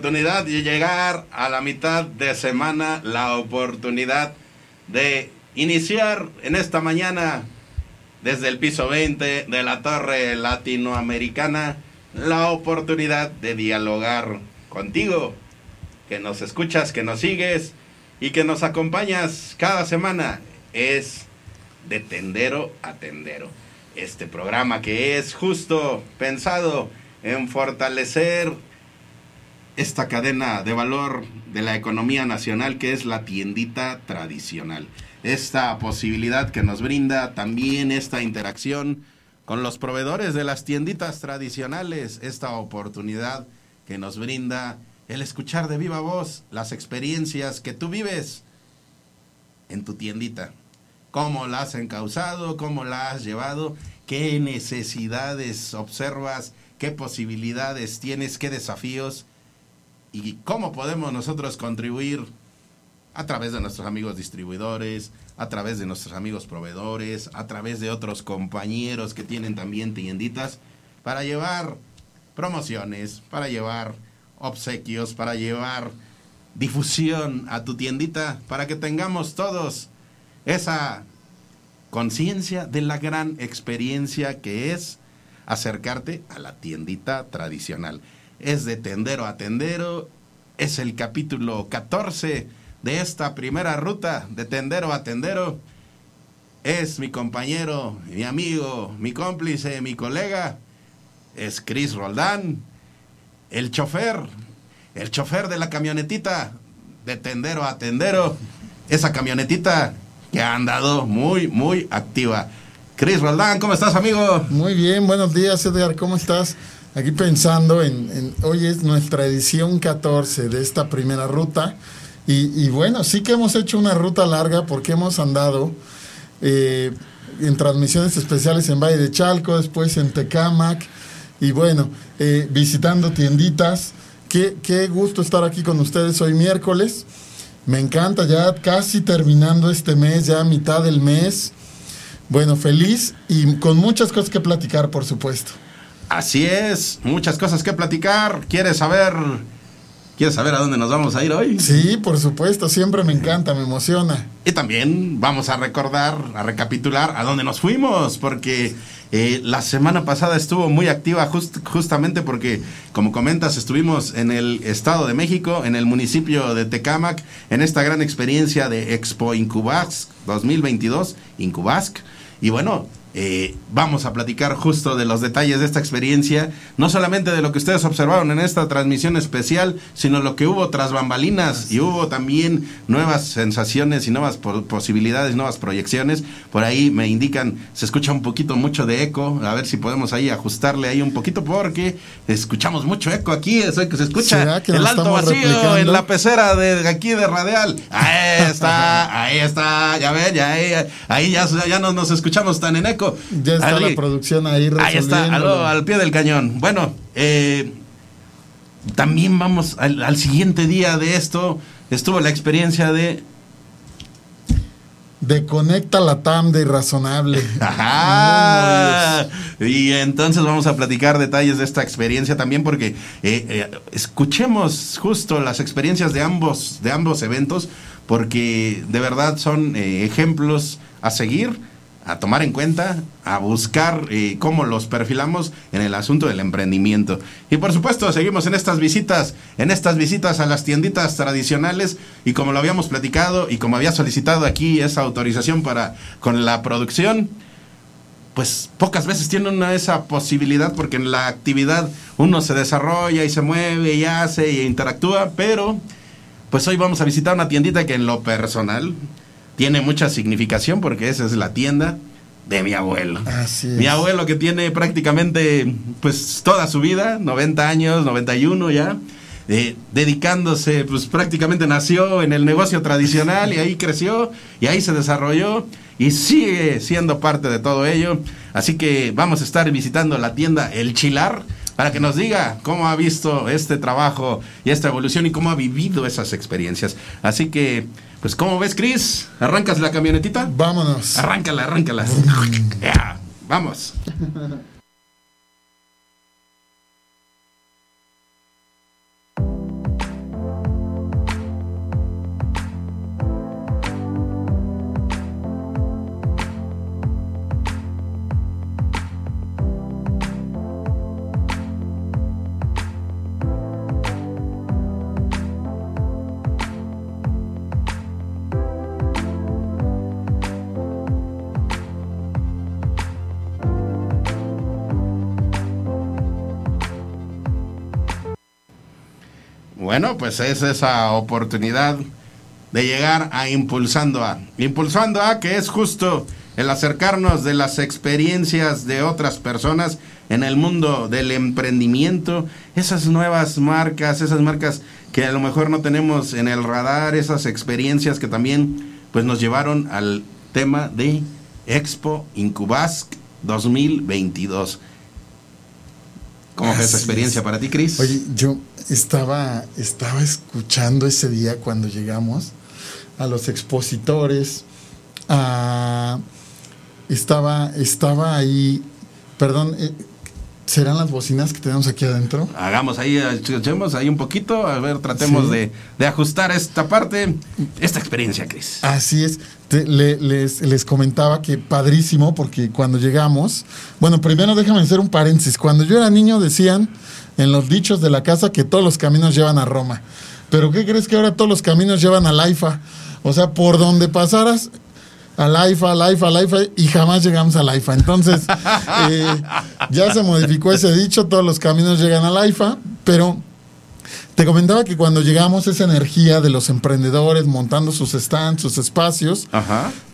oportunidad de llegar a la mitad de semana, la oportunidad de iniciar en esta mañana desde el piso 20 de la torre latinoamericana la oportunidad de dialogar contigo, que nos escuchas, que nos sigues y que nos acompañas cada semana. Es de tendero a tendero. Este programa que es justo pensado en fortalecer esta cadena de valor de la economía nacional que es la tiendita tradicional. Esta posibilidad que nos brinda también esta interacción con los proveedores de las tienditas tradicionales, esta oportunidad que nos brinda el escuchar de viva voz las experiencias que tú vives en tu tiendita. Cómo la has encauzado, cómo la has llevado, qué necesidades observas, qué posibilidades tienes, qué desafíos y cómo podemos nosotros contribuir a través de nuestros amigos distribuidores, a través de nuestros amigos proveedores, a través de otros compañeros que tienen también tienditas, para llevar promociones, para llevar obsequios, para llevar difusión a tu tiendita, para que tengamos todos esa conciencia de la gran experiencia que es acercarte a la tiendita tradicional es de tendero a tendero. Es el capítulo 14 de esta primera ruta de tendero a tendero. Es mi compañero, mi amigo, mi cómplice, mi colega. Es Chris Roldán, el chofer, el chofer de la camionetita de tendero a tendero. Esa camionetita que ha andado muy, muy activa. Chris Roldán, ¿cómo estás, amigo? Muy bien, buenos días, Edgar, ¿cómo estás? Aquí pensando en, hoy es nuestra edición 14 de esta primera ruta. Y, bueno, sí que hemos hecho una ruta larga porque hemos andado eh, en transmisiones especiales en Valle de Chalco, después en Tecamac, y bueno, eh, visitando tienditas. Qué, qué gusto estar aquí con ustedes hoy miércoles. Me encanta, ya casi terminando este mes, ya mitad del mes. Bueno, feliz y con muchas cosas que platicar, por supuesto. Así es, muchas cosas que platicar. ¿Quieres saber? ¿Quieres saber a dónde nos vamos a ir hoy? Sí, por supuesto, siempre me encanta, me emociona. Y también vamos a recordar, a recapitular a dónde nos fuimos, porque eh, la semana pasada estuvo muy activa justamente porque, como comentas, estuvimos en el Estado de México, en el municipio de Tecámac, en esta gran experiencia de Expo Incubask 2022, Incubask. Y bueno, eh, vamos a platicar justo de los detalles de esta experiencia, no solamente de lo que ustedes observaron en esta transmisión especial, sino lo que hubo tras bambalinas y hubo también nuevas sensaciones y nuevas posibilidades, nuevas proyecciones. Por ahí me indican, se escucha un poquito mucho de eco, a ver si podemos ahí ajustarle ahí un poquito porque escuchamos mucho eco aquí, eso que se escucha el alto vacío en la pecera de aquí de Radial. Ahí está, ahí está, ya ven, ya ahí, ahí ya, ya no nos escuchamos tan en eco ya está la producción ahí Ahí está, al, pie del cañón. Bueno, eh, también vamos al, siguiente día de esto. Estuvo la experiencia de de Conecta la TAM de Irrazonable. y entonces vamos a platicar detalles de esta experiencia también porque eh, eh, escuchemos justo las experiencias de ambos, de ambos eventos porque de verdad son ejemplos a seguir a tomar en cuenta, a buscar eh, cómo los perfilamos en el asunto del emprendimiento. Y por supuesto, seguimos en estas visitas, en estas visitas a las tienditas tradicionales y como lo habíamos platicado y como había solicitado aquí esa autorización para con la producción, pues pocas veces tienen esa posibilidad porque en la actividad uno se desarrolla y se mueve y hace y interactúa, pero pues hoy vamos a visitar una tiendita que en lo personal tiene mucha significación porque esa es la tienda de mi abuelo. Mi abuelo que tiene prácticamente pues toda su vida, 90 años, 91 ya, eh, dedicándose, pues prácticamente nació en el negocio tradicional y ahí creció y ahí se desarrolló y sigue siendo parte de todo ello. Así que vamos a estar visitando la tienda El Chilar para que nos diga cómo ha visto este trabajo y esta evolución y cómo ha vivido esas experiencias. Así que pues, ¿cómo ves, Chris? ¿Arrancas la camionetita? Vámonos. Arráncala, arráncala. vamos. Bueno, pues es esa oportunidad de llegar a Impulsando A. Impulsando A, que es justo el acercarnos de las experiencias de otras personas en el mundo del emprendimiento, esas nuevas marcas, esas marcas que a lo mejor no tenemos en el radar, esas experiencias que también pues nos llevaron al tema de Expo Incubask 2022. ¿Cómo fue esa experiencia para ti, Cris? Oye, yo estaba, estaba escuchando ese día cuando llegamos a los expositores, estaba, estaba ahí, perdón, eh, ¿Serán las bocinas que tenemos aquí adentro? Hagamos ahí, echemos ahí un poquito, a ver, tratemos de, ajustar esta parte, esta experiencia, Cris. Así es. les, les comentaba que padrísimo, porque cuando llegamos, bueno, primero déjame hacer un paréntesis. Cuando yo era niño decían en los dichos de la casa que todos los caminos llevan a Roma. Pero ¿qué crees que ahora todos los caminos llevan a Laifa? O sea, por donde pasaras, al IFA, al IFA, al IFA, y jamás llegamos al IFA. Entonces, eh, ya se modificó ese dicho, todos los caminos llegan al IFA, pero te comentaba que cuando llegamos esa energía de los emprendedores montando sus stands, sus espacios,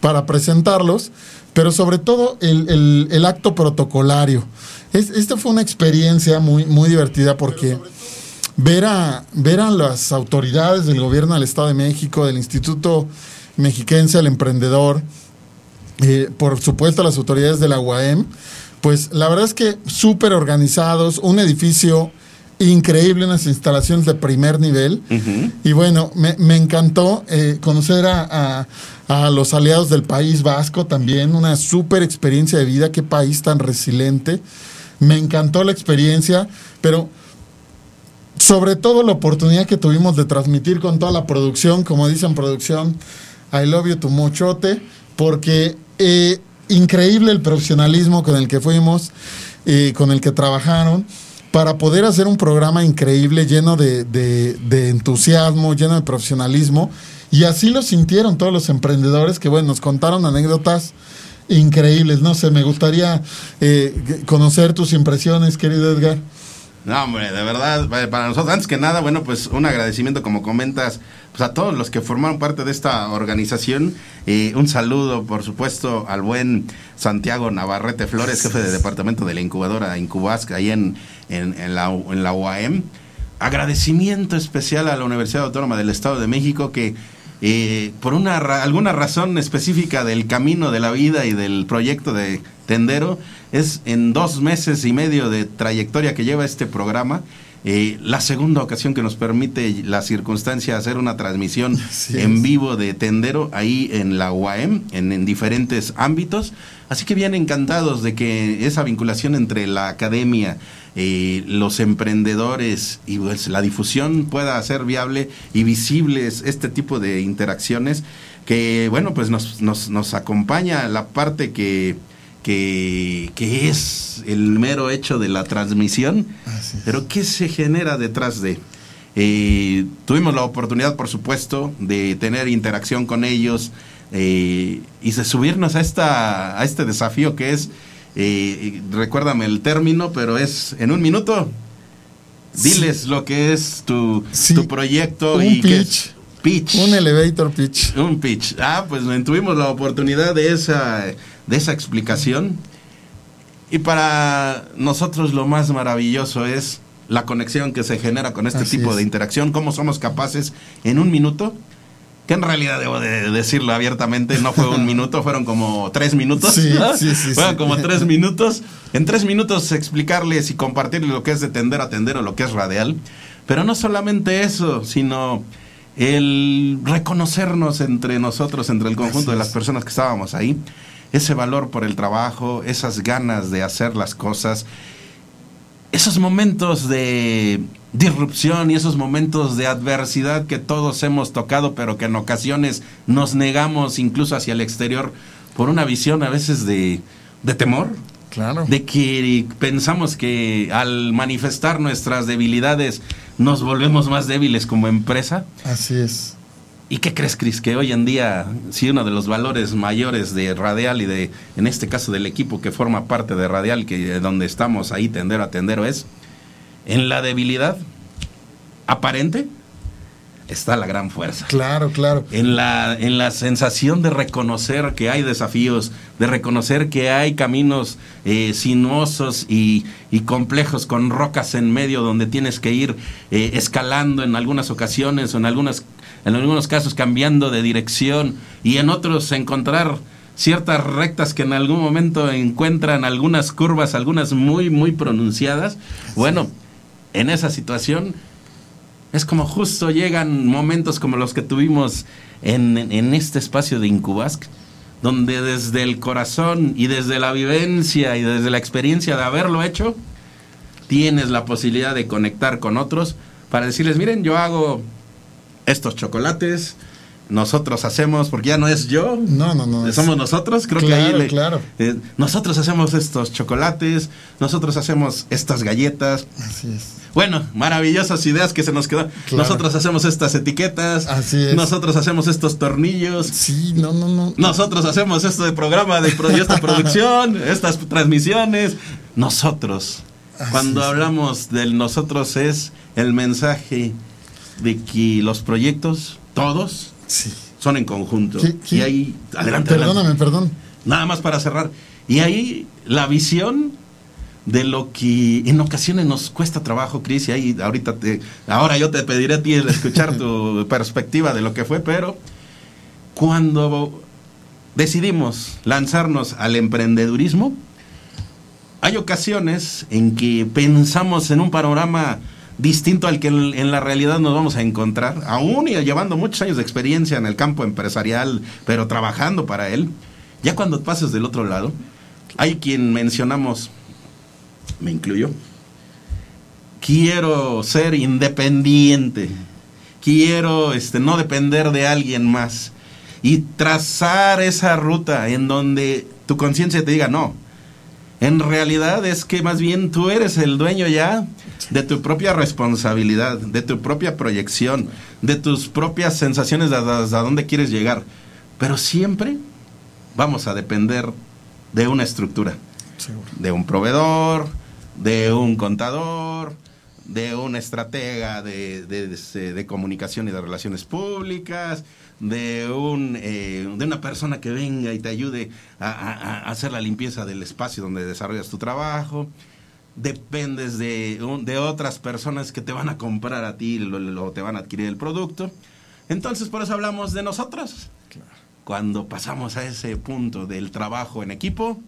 para presentarlos, pero sobre todo el, acto protocolario. esta fue una experiencia muy, muy divertida porque ver a, ver a las autoridades del gobierno del Estado de México, del Instituto mexiquense al emprendedor, eh, por supuesto las autoridades de la UAM, pues la verdad es que súper organizados, un edificio increíble, unas instalaciones de primer nivel. Y bueno, me, encantó eh, conocer a, a, los aliados del País Vasco también, una súper experiencia de vida, qué país tan resiliente. Me encantó la experiencia, pero sobre todo la oportunidad que tuvimos de transmitir con toda la producción, como dicen producción, I love you tu mochote, porque eh, increíble el profesionalismo con el que fuimos, eh, con el que trabajaron, para poder hacer un programa increíble, lleno de, entusiasmo, lleno de profesionalismo. Y así lo sintieron todos los emprendedores que, bueno, nos contaron anécdotas increíbles. No sé, me gustaría eh, conocer tus impresiones, querido Edgar. No, hombre, de verdad, para nosotros, antes que nada, bueno, pues un agradecimiento, como comentas, pues a todos los que formaron parte de esta organización. y un saludo, por supuesto, al buen Santiago Navarrete Flores, jefe de departamento de la incubadora Incubasca, ahí en, en, la, en la UAM. Agradecimiento especial a la Universidad Autónoma del Estado de México que eh, por una alguna razón específica del camino de la vida y del proyecto de Tendero, es en dos meses y medio de trayectoria que lleva este programa. Eh, la segunda ocasión que nos permite la circunstancia hacer una transmisión en vivo de Tendero ahí en la UAM, en, diferentes ámbitos. Así que bien encantados de que esa vinculación entre la academia, eh, los emprendedores y pues, la difusión pueda hacer viable y visibles este tipo de interacciones que, bueno, pues nos, nos, nos acompaña la parte que que, es el mero hecho de la transmisión, pero ¿qué se genera detrás de? Eh, tuvimos la oportunidad, por supuesto, de tener interacción con ellos eh, y de subirnos a, esta, a este desafío que es, eh, recuérdame el término, pero es en un minuto. Diles lo que es tu, tu proyecto y pitch. pitch. Un elevator pitch. Un pitch. Ah, pues tuvimos la oportunidad de esa de esa explicación. Y para nosotros lo más maravilloso es la conexión que se genera con este tipo de interacción, cómo somos capaces en un minuto, que en realidad debo de decirlo abiertamente, no fue un minuto, fueron como tres minutos. Sí, sí, sí, fueron como tres minutos. En tres minutos explicarles y compartirles lo que es de tender a tender o lo que es radial. Pero no solamente eso, sino el reconocernos entre nosotros, entre el conjunto de las personas que estábamos ahí ese valor por el trabajo, esas ganas de hacer las cosas, esos momentos de disrupción y esos momentos de adversidad que todos hemos tocado, pero que en ocasiones nos negamos incluso hacia el exterior por una visión a veces de, de temor. Claro. De que pensamos que al manifestar nuestras debilidades nos volvemos más débiles como empresa. Así es. ¿Y qué crees, Cris? Que hoy en día, si uno de los valores mayores de Radial y de, en este caso del equipo que forma parte de Radial, que donde estamos ahí tendero a tendero, es en la debilidad aparente, está la gran fuerza. Claro, claro. En la, en la sensación de reconocer que hay desafíos, de reconocer que hay caminos eh, sinuosos y, y, complejos con rocas en medio donde tienes que ir eh, escalando en algunas ocasiones o en, algunas, en algunos casos cambiando de dirección y en otros encontrar ciertas rectas que en algún momento encuentran algunas curvas, algunas muy, muy pronunciadas. Bueno, en esa situación es como justo llegan momentos como los que tuvimos en, este espacio de Incubask, donde desde el corazón y desde la vivencia y desde la experiencia de haberlo hecho, tienes la posibilidad de conectar con otros para decirles, miren, yo hago estos chocolates, nosotros hacemos, porque ya no es yo, no, no, no, somos nosotros, creo que ahí claro. Eh, nosotros hacemos estos chocolates, nosotros hacemos estas galletas. Así es. Bueno, maravillosas ideas que se nos quedan. Nosotros hacemos estas etiquetas. Así es. Nosotros hacemos estos tornillos. Sí, no, no, no. Nosotros hacemos esto de programa de esta producción, estas transmisiones. Nosotros. Cuando hablamos del nosotros es el mensaje de que los proyectos, todos, Sí. Son en conjunto. Y ahí, adelante. Perdóname, perdón. Nada más para cerrar. Y ahí la visión de lo que en ocasiones nos cuesta trabajo, Cris, y ahí ahorita te, ahora yo te pediré a ti escuchar tu perspectiva de lo que fue, pero cuando decidimos lanzarnos al emprendedurismo, hay ocasiones en que pensamos en un panorama distinto al que en la realidad nos vamos a encontrar, aún y llevando muchos años de experiencia en el campo empresarial, pero trabajando para él, ya cuando pases del otro lado, hay quien mencionamos, me incluyo, quiero ser independiente, quiero este, no depender de alguien más y trazar esa ruta en donde tu conciencia te diga, no, en realidad es que más bien tú eres el dueño ya de tu propia responsabilidad, de tu propia proyección, de tus propias sensaciones de hasta dónde quieres llegar. Pero siempre vamos a depender de una estructura, de un proveedor, de un contador, de un estratega de, de, comunicación y de relaciones públicas, de, un, eh, de una persona que venga y te ayude a, hacer la limpieza del espacio donde desarrollas tu trabajo. Dependes de, de otras personas que te van a comprar a ti o te van a adquirir el producto. Entonces, por eso hablamos de nosotros. Cuando pasamos a ese punto del trabajo en equipo,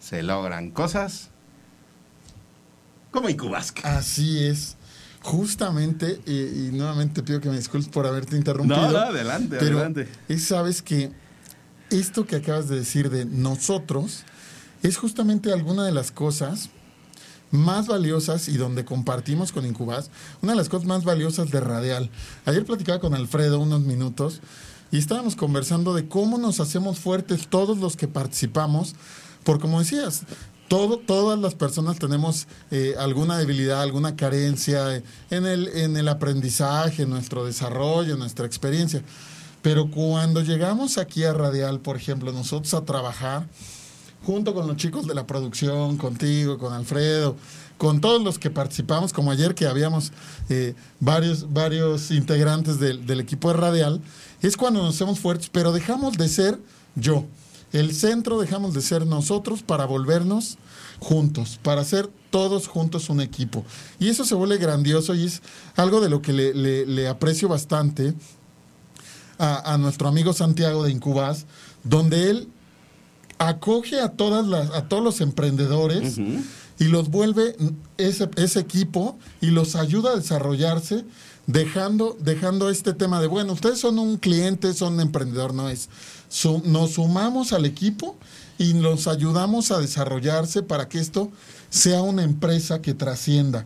se logran cosas como Incubasca. Así es. Justamente, y, nuevamente pido que me disculpes por haberte interrumpido. No, no adelante, pero adelante. Es, sabes que esto que acabas de decir de nosotros es justamente alguna de las cosas más valiosas y donde compartimos con Incubas, una de las cosas más valiosas de Radial. Ayer platicaba con Alfredo unos minutos y estábamos conversando de cómo nos hacemos fuertes todos los que participamos, por como decías, todo, todas las personas tenemos eh, alguna debilidad, alguna carencia en el, en el aprendizaje, en nuestro desarrollo, en nuestra experiencia. Pero cuando llegamos aquí a Radial, por ejemplo, nosotros a trabajar, junto con los chicos de la producción, contigo, con Alfredo, con todos los que participamos, como ayer que habíamos eh, varios, varios integrantes del, del equipo de Radial, es cuando nos hacemos fuertes, pero dejamos de ser yo. El centro dejamos de ser nosotros para volvernos juntos, para ser todos juntos un equipo. Y eso se vuelve grandioso y es algo de lo que le, aprecio bastante a, nuestro amigo Santiago de Incubas, donde él acoge a, todas las, a todos los emprendedores y los vuelve ese, ese equipo y los ayuda a desarrollarse dejando, dejando este tema de, bueno, ustedes son un cliente, son un emprendedor, no es nos sumamos al equipo y nos ayudamos a desarrollarse para que esto sea una empresa que trascienda.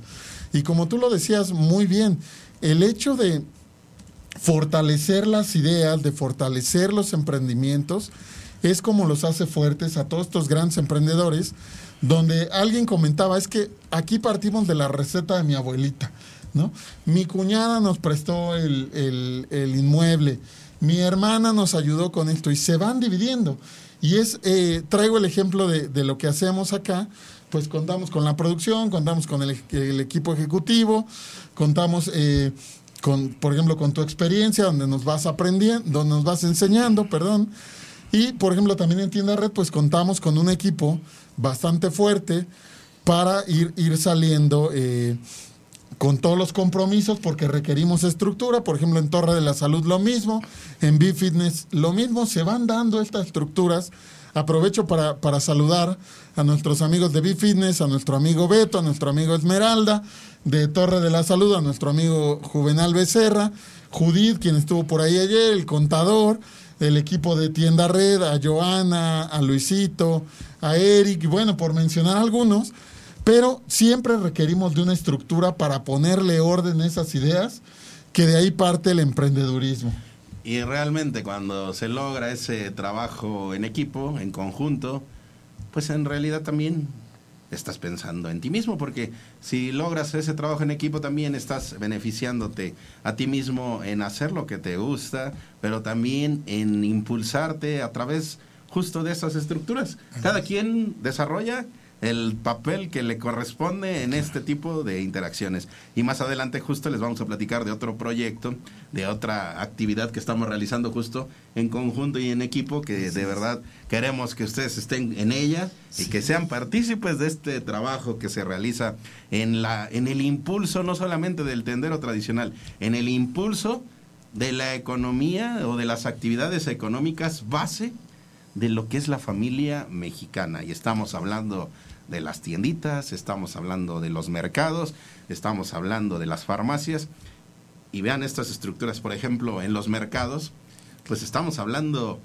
Y como tú lo decías muy bien, el hecho de fortalecer las ideas, de fortalecer los emprendimientos, es como los hace fuertes a todos estos grandes emprendedores, donde alguien comentaba, es que aquí partimos de la receta de mi abuelita, ¿no? Mi cuñada nos prestó el, el inmueble, mi hermana nos ayudó con esto y se van dividiendo. Y es, eh, traigo el ejemplo de, lo que hacemos acá, pues contamos con la producción, contamos con el, equipo ejecutivo, contamos eh, con, por ejemplo, con tu experiencia, donde nos vas aprendiendo, donde nos vas enseñando, perdón. Y, por ejemplo, también en Tienda Red, pues contamos con un equipo bastante fuerte para ir, ir saliendo eh, con todos los compromisos, porque requerimos estructura. Por ejemplo, en Torre de la Salud lo mismo, en B-Fitness lo mismo. Se van dando estas estructuras. Aprovecho para, para saludar a nuestros amigos de B-Fitness, a nuestro amigo Beto, a nuestro amigo Esmeralda, de Torre de la Salud, a nuestro amigo Juvenal Becerra, Judith, quien estuvo por ahí ayer, el contador, el equipo de Tienda Red, a Joana, a Luisito, a Eric, bueno, por mencionar algunos, pero siempre requerimos de una estructura para ponerle orden a esas ideas, que de ahí parte el emprendedurismo. Y realmente cuando se logra ese trabajo en equipo, en conjunto, pues en realidad también estás pensando en ti mismo, porque si logras ese trabajo en equipo también estás beneficiándote a ti mismo en hacer lo que te gusta, pero también en impulsarte a través justo de esas estructuras. Cada quien desarrolla el papel que le corresponde en este tipo de interacciones. Y más adelante justo les vamos a platicar de otro proyecto, de otra actividad que estamos realizando justo en conjunto y en equipo, que de verdad queremos que ustedes estén en ella y que sean partícipes de este trabajo que se realiza en, la, en el impulso no solamente del tendero tradicional, en el impulso de la economía o de las actividades económicas base de lo que es la familia mexicana. Y estamos hablando de las tienditas, estamos hablando de los mercados, estamos hablando de las farmacias. Y vean estas estructuras, por ejemplo, en los mercados, pues estamos hablando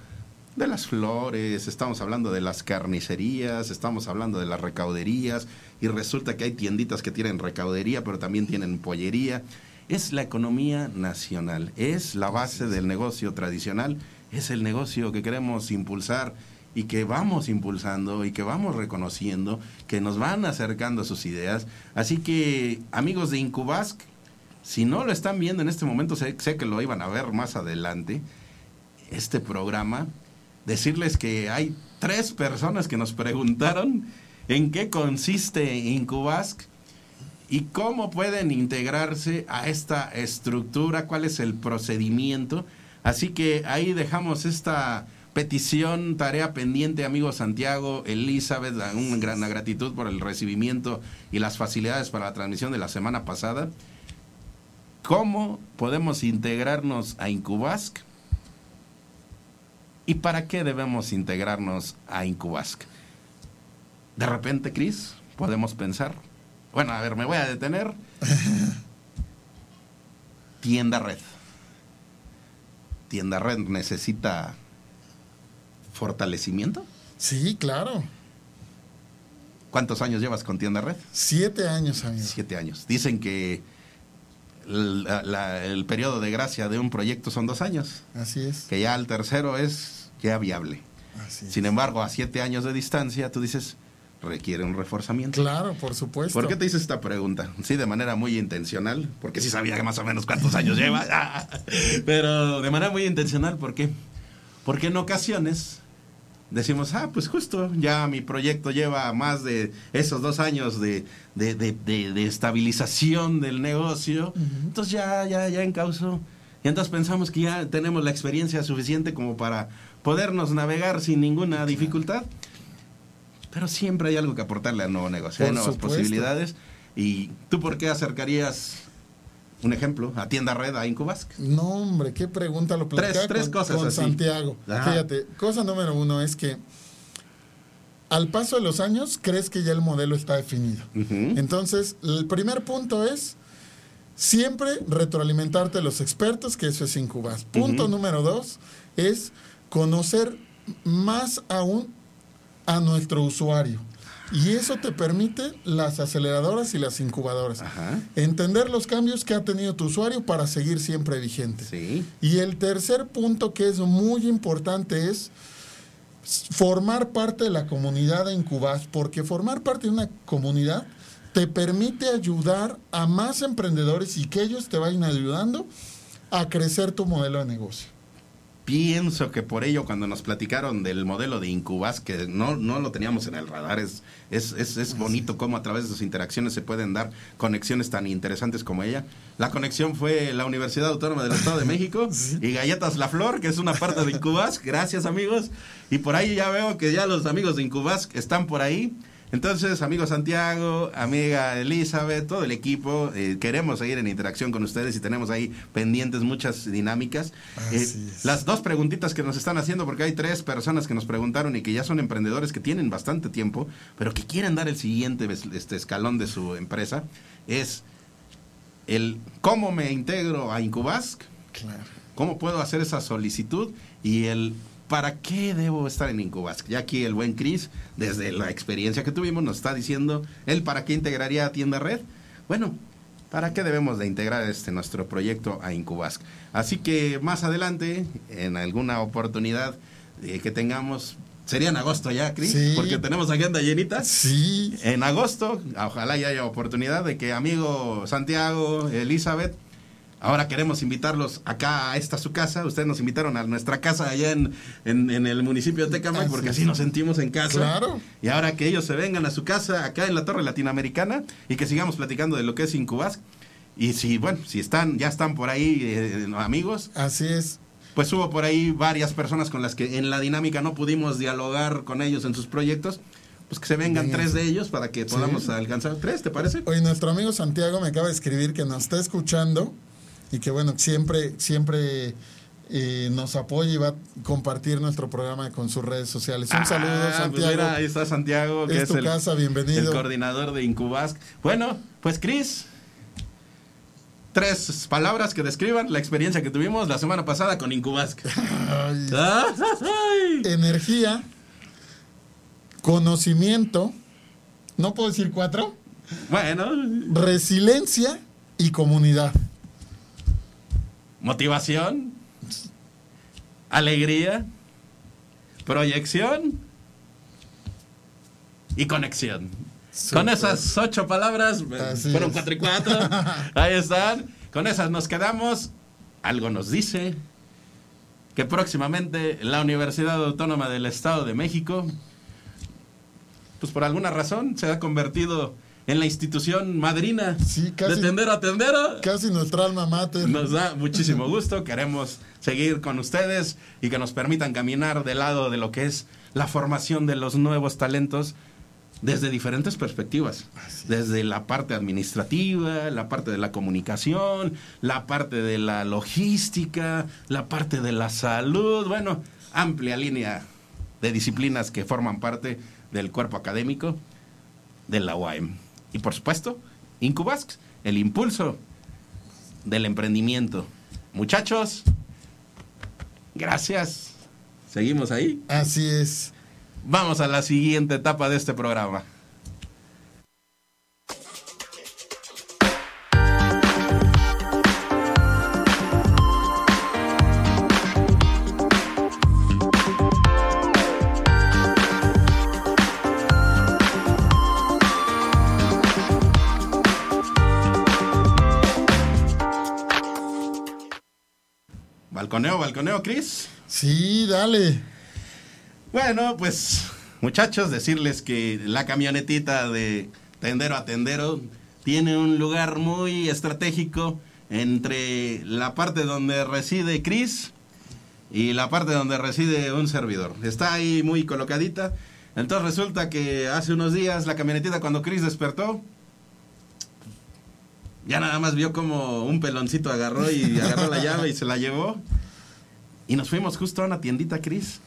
de las flores, estamos hablando de las carnicerías, estamos hablando de las recauderías, y resulta que hay tienditas que tienen recaudería, pero también tienen pollería. Es la economía nacional, es la base del negocio tradicional, es el negocio que queremos impulsar y que vamos impulsando y que vamos reconociendo, que nos van acercando a sus ideas. Así que, amigos de Incubask, si no lo están viendo en este momento, sé, sé, que lo iban a ver más adelante, este programa, decirles que hay tres personas que nos preguntaron en qué consiste Incubask y cómo pueden integrarse a esta estructura, cuál es el procedimiento. Así que ahí dejamos esta petición, tarea pendiente, amigo Santiago, Elizabeth, una gran gratitud por el recibimiento y las facilidades para la transmisión de la semana pasada. ¿Cómo podemos integrarnos a Incubask? ¿Y para qué debemos integrarnos a Incubask? De repente, Cris, podemos pensar. Bueno, a ver, me voy a detener. Tienda Red. Tienda Red necesita fortalecimiento? Sí, claro. ¿Cuántos años llevas con Tienda Red? Siete años, amigo. Siete años. Dicen que el, la, el, periodo de gracia de un proyecto son dos años. Así es. Que ya el tercero es ya viable. Así es. Sin embargo, a siete años de distancia, tú dices, requiere un reforzamiento. Claro, por supuesto. ¿Por qué te hice esta pregunta? Sí, de manera muy intencional, porque sí sabía que más o menos cuántos años lleva. Pero de manera muy intencional, ¿por qué? Porque en ocasiones decimos, ah, pues justo, ya mi proyecto lleva más de esos dos años de, de, de, de estabilización del negocio, uh -huh. entonces ya, ya, ya encauzo. Y entonces pensamos que ya tenemos la experiencia suficiente como para podernos navegar sin ninguna dificultad. Pero siempre hay algo que aportarle al nuevo negocio, hay nuevas supuesto. posibilidades. ¿Y tú por qué acercarías un ejemplo, a Tienda Red, a Incubask. No, hombre, qué pregunta lo tres, tres con, cosas con así. Santiago. Ajá. Fíjate, cosa número uno es que al paso de los años crees que ya el modelo está definido. Uh -huh. Entonces, el primer punto es siempre retroalimentarte a los expertos, que eso es Incubas. Punto uh -huh. número dos es conocer más aún a nuestro usuario. Y eso te permite las aceleradoras y las incubadoras. Ajá. Entender los cambios que ha tenido tu usuario para seguir siempre vigente. Sí. Y el tercer punto que es muy importante es formar parte de la comunidad de Incubas, porque formar parte de una comunidad te permite ayudar a más emprendedores y que ellos te vayan ayudando a crecer tu modelo de negocio. Pienso que por ello cuando nos platicaron del modelo de Incubas, que no, no lo teníamos en el radar, es, es, es, es bonito cómo a través de sus interacciones se pueden dar conexiones tan interesantes como ella. La conexión fue la Universidad Autónoma del Estado de México y Galletas La Flor, que es una parte de Incubas. Gracias amigos. Y por ahí ya veo que ya los amigos de Incubas están por ahí. Entonces, amigo Santiago, amiga Elizabeth, todo el equipo, eh, queremos seguir en interacción con ustedes y tenemos ahí pendientes muchas dinámicas. Eh, las dos preguntitas que nos están haciendo, porque hay tres personas que nos preguntaron y que ya son emprendedores que tienen bastante tiempo, pero que quieren dar el siguiente este escalón de su empresa, es el cómo me integro a Incubask, Claro. cómo puedo hacer esa solicitud y el ¿Para qué debo estar en Incubask? Ya aquí el buen Chris, desde la experiencia que tuvimos, nos está diciendo, él para qué integraría a Tienda Red. Bueno, ¿para qué debemos de integrar este nuestro proyecto a Incubask? Así que más adelante, en alguna oportunidad eh, que tengamos, sería en agosto ya, Chris, Sí. porque tenemos agenda llenita. Sí, En agosto, ojalá ya haya oportunidad de que amigo Santiago, Elizabeth, ahora queremos invitarlos acá a esta su casa. Ustedes nos invitaron a nuestra casa allá en, en, en el municipio de Tecamac Así porque así nos sentimos en casa. Claro. Y ahora que ellos se vengan a su casa acá en la Torre Latinoamericana y que sigamos platicando de lo que es Incubas. Y si, bueno, si están, ya están por ahí eh, amigos, así es. pues hubo por ahí varias personas con las que en la dinámica no pudimos dialogar con ellos en sus proyectos. Pues que se vengan tres de ellos para que Sí. podamos alcanzar tres, ¿te parece? Hoy nuestro amigo Santiago me acaba de escribir que nos está escuchando y que bueno, siempre, siempre eh, nos apoya y va a compartir nuestro programa con sus redes sociales. Un saludo, Ah, pues Santiago. mira, ahí está Santiago, que Es es, tu el, casa, bienvenido. el coordinador de Incubask. Bueno, pues Cris, tres palabras que describan la experiencia que tuvimos la semana pasada con. Ay, ay. energía, conocimiento, no puedo decir cuatro, Bueno, resiliencia y comunidad. Motivación, alegría, proyección y conexión. Con esas ocho palabras, Así fueron es. cuatro y cuatro, ahí están. Con esas nos quedamos. Algo nos dice que próximamente la Universidad Autónoma del Estado de México, pues por alguna razón, se ha convertido en la institución madrina Sí, casi- de tendero a tendero. Casi nuestra alma mater. Nos da muchísimo gusto, queremos seguir con ustedes y que nos permitan caminar del lado de lo que es la formación de los nuevos talentos desde diferentes perspectivas, desde la parte administrativa, la parte de la comunicación, la parte de la logística, la parte de la salud, bueno, amplia línea de disciplinas que forman parte del cuerpo académico de la UAM. Y por supuesto, Incubask, el impulso del emprendimiento. Muchachos, gracias. Seguimos ahí. Así es. Vamos a la siguiente etapa de este programa. Balconeo, balconeo, Cris. Sí, dale. Bueno, pues muchachos, decirles que la camionetita de tendero a tendero tiene un lugar muy estratégico entre la parte donde reside Chris y la parte donde reside un servidor. Está ahí muy colocadita. Entonces resulta que hace unos días la camionetita cuando Chris despertó, ya nada más vio como un peloncito agarró y agarró la llave y se la llevó. Y nos fuimos justo a una tiendita, Cris,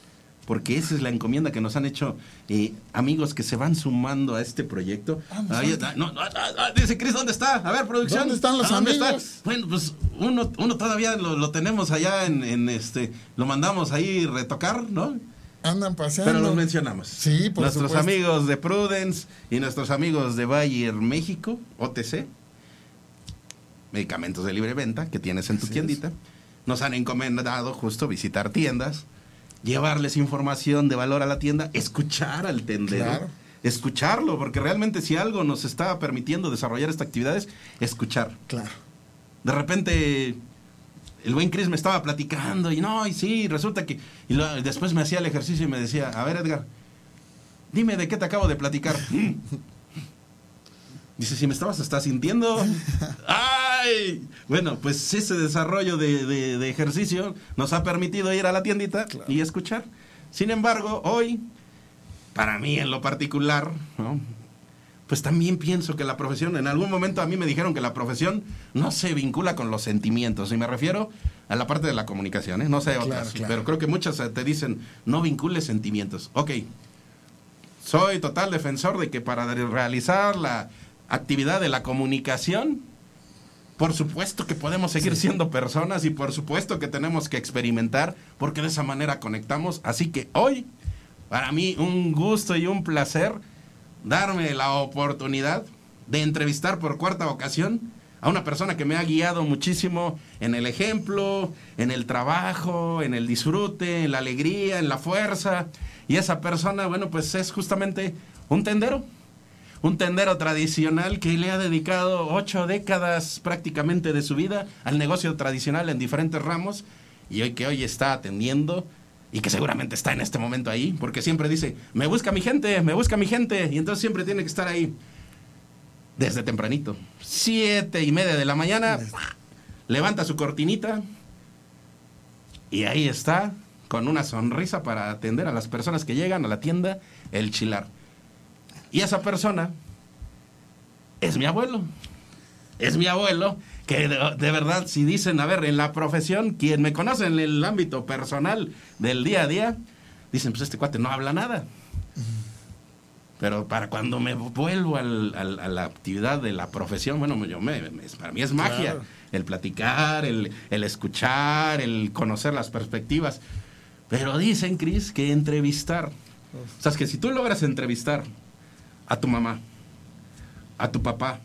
porque esa es la encomienda que nos han hecho eh, amigos que se van sumando a este proyecto. Vamos, Ahí anda. está. No, no, ah, ah, dice Cris, ¿dónde está? A ver, producción. ¿Dónde están los amigos? Bueno, pues uno, uno todavía lo, lo tenemos allá en, en este, lo mandamos ahí retocar, ¿no? Andan paseando. Pero los mencionamos. Sí, por Nuestros supuesto. amigos de Prudence y nuestros amigos de Bayer México, OTC, medicamentos de libre venta que tienes en tu Así tiendita, nos han encomendado justo visitar tiendas, llevarles información de valor a la tienda, escuchar al tendero. Claro. Escucharlo, porque realmente si algo nos está permitiendo desarrollar esta actividad es escuchar. Claro. De repente el buen Chris me estaba platicando y no, y sí, resulta que... Y después me hacía el ejercicio y me decía, a ver Edgar, dime de qué te acabo de platicar. Dice, si me estabas hasta sintiendo. ¡Ay! Bueno, pues ese desarrollo de, ejercicio nos ha permitido ir a la tiendita y escuchar. Sin embargo, hoy, para mí en lo particular, pues también pienso que la profesión, en algún momento a mí me dijeron que la profesión no se vincula con los sentimientos, y me refiero a la parte de la comunicación, ¿eh? no sé otras, pero creo que muchas te dicen, no vincules sentimientos. Ok, soy total defensor de que para realizar la actividad de la comunicación, por supuesto que podemos seguir siendo personas y por supuesto que tenemos que experimentar porque de esa manera conectamos. Así que hoy, para mí, un gusto y un placer darme la oportunidad de entrevistar por cuarta ocasión a una persona que me ha guiado muchísimo en el ejemplo, en el trabajo, en el disfrute, en la alegría, en la fuerza. Y esa persona, bueno, pues es justamente un tendero. Un tendero tradicional que le ha dedicado ocho décadas prácticamente de su vida al negocio tradicional en diferentes ramos y hoy que hoy está atendiendo y que seguramente está en este momento ahí, porque siempre dice, me busca mi gente, me busca mi gente, y entonces siempre tiene que estar ahí desde tempranito, siete y media de la mañana, levanta su cortinita y ahí está con una sonrisa para atender a las personas que llegan a la tienda, el chilar. Y esa persona es mi abuelo, es mi abuelo que de, verdad, si dicen, a ver, en la profesión, quien me conoce en el ámbito personal del día a día, dicen, pues este cuate no habla nada. Pero para cuando me vuelvo al, a la actividad de la profesión, bueno, yo me, para mí es magia. El platicar, el, el, escuchar, el conocer las perspectivas. Pero dicen, Cris, que entrevistar. O sea, es que si tú logras entrevistar a tu mamá, a tu papá,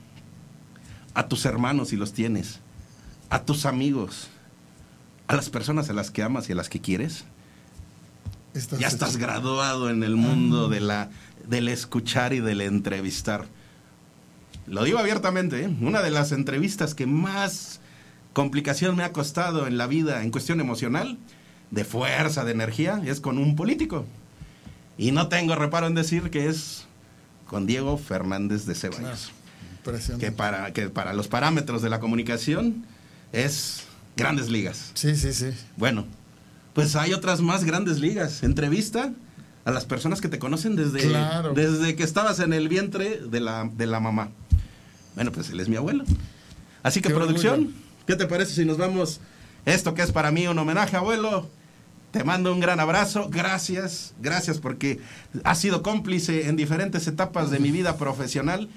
a tus hermanos si los tienes, a tus amigos, a las personas a las que amas y a las que quieres. ya estás graduado en el mundo de la, del escuchar y del entrevistar. Lo digo abiertamente, ¿eh? una de las entrevistas que más complicación me ha costado en la vida en cuestión emocional, de fuerza, de energía, es con un político. Y no tengo reparo en decir que es con Diego Fernández de Ceballos que para, que para los parámetros de la comunicación es grandes ligas. Sí, sí, sí. Bueno, pues hay otras más grandes ligas. Entrevista a las personas que te conocen desde, desde que estabas en el vientre de la, de la mamá. Bueno, pues él es mi abuelo. Así que, producción, ¿qué te parece si nos vamos? Esto que es para mí un homenaje, abuelo. Te mando un gran abrazo. Gracias, gracias porque has sido cómplice en diferentes etapas de mi vida profesional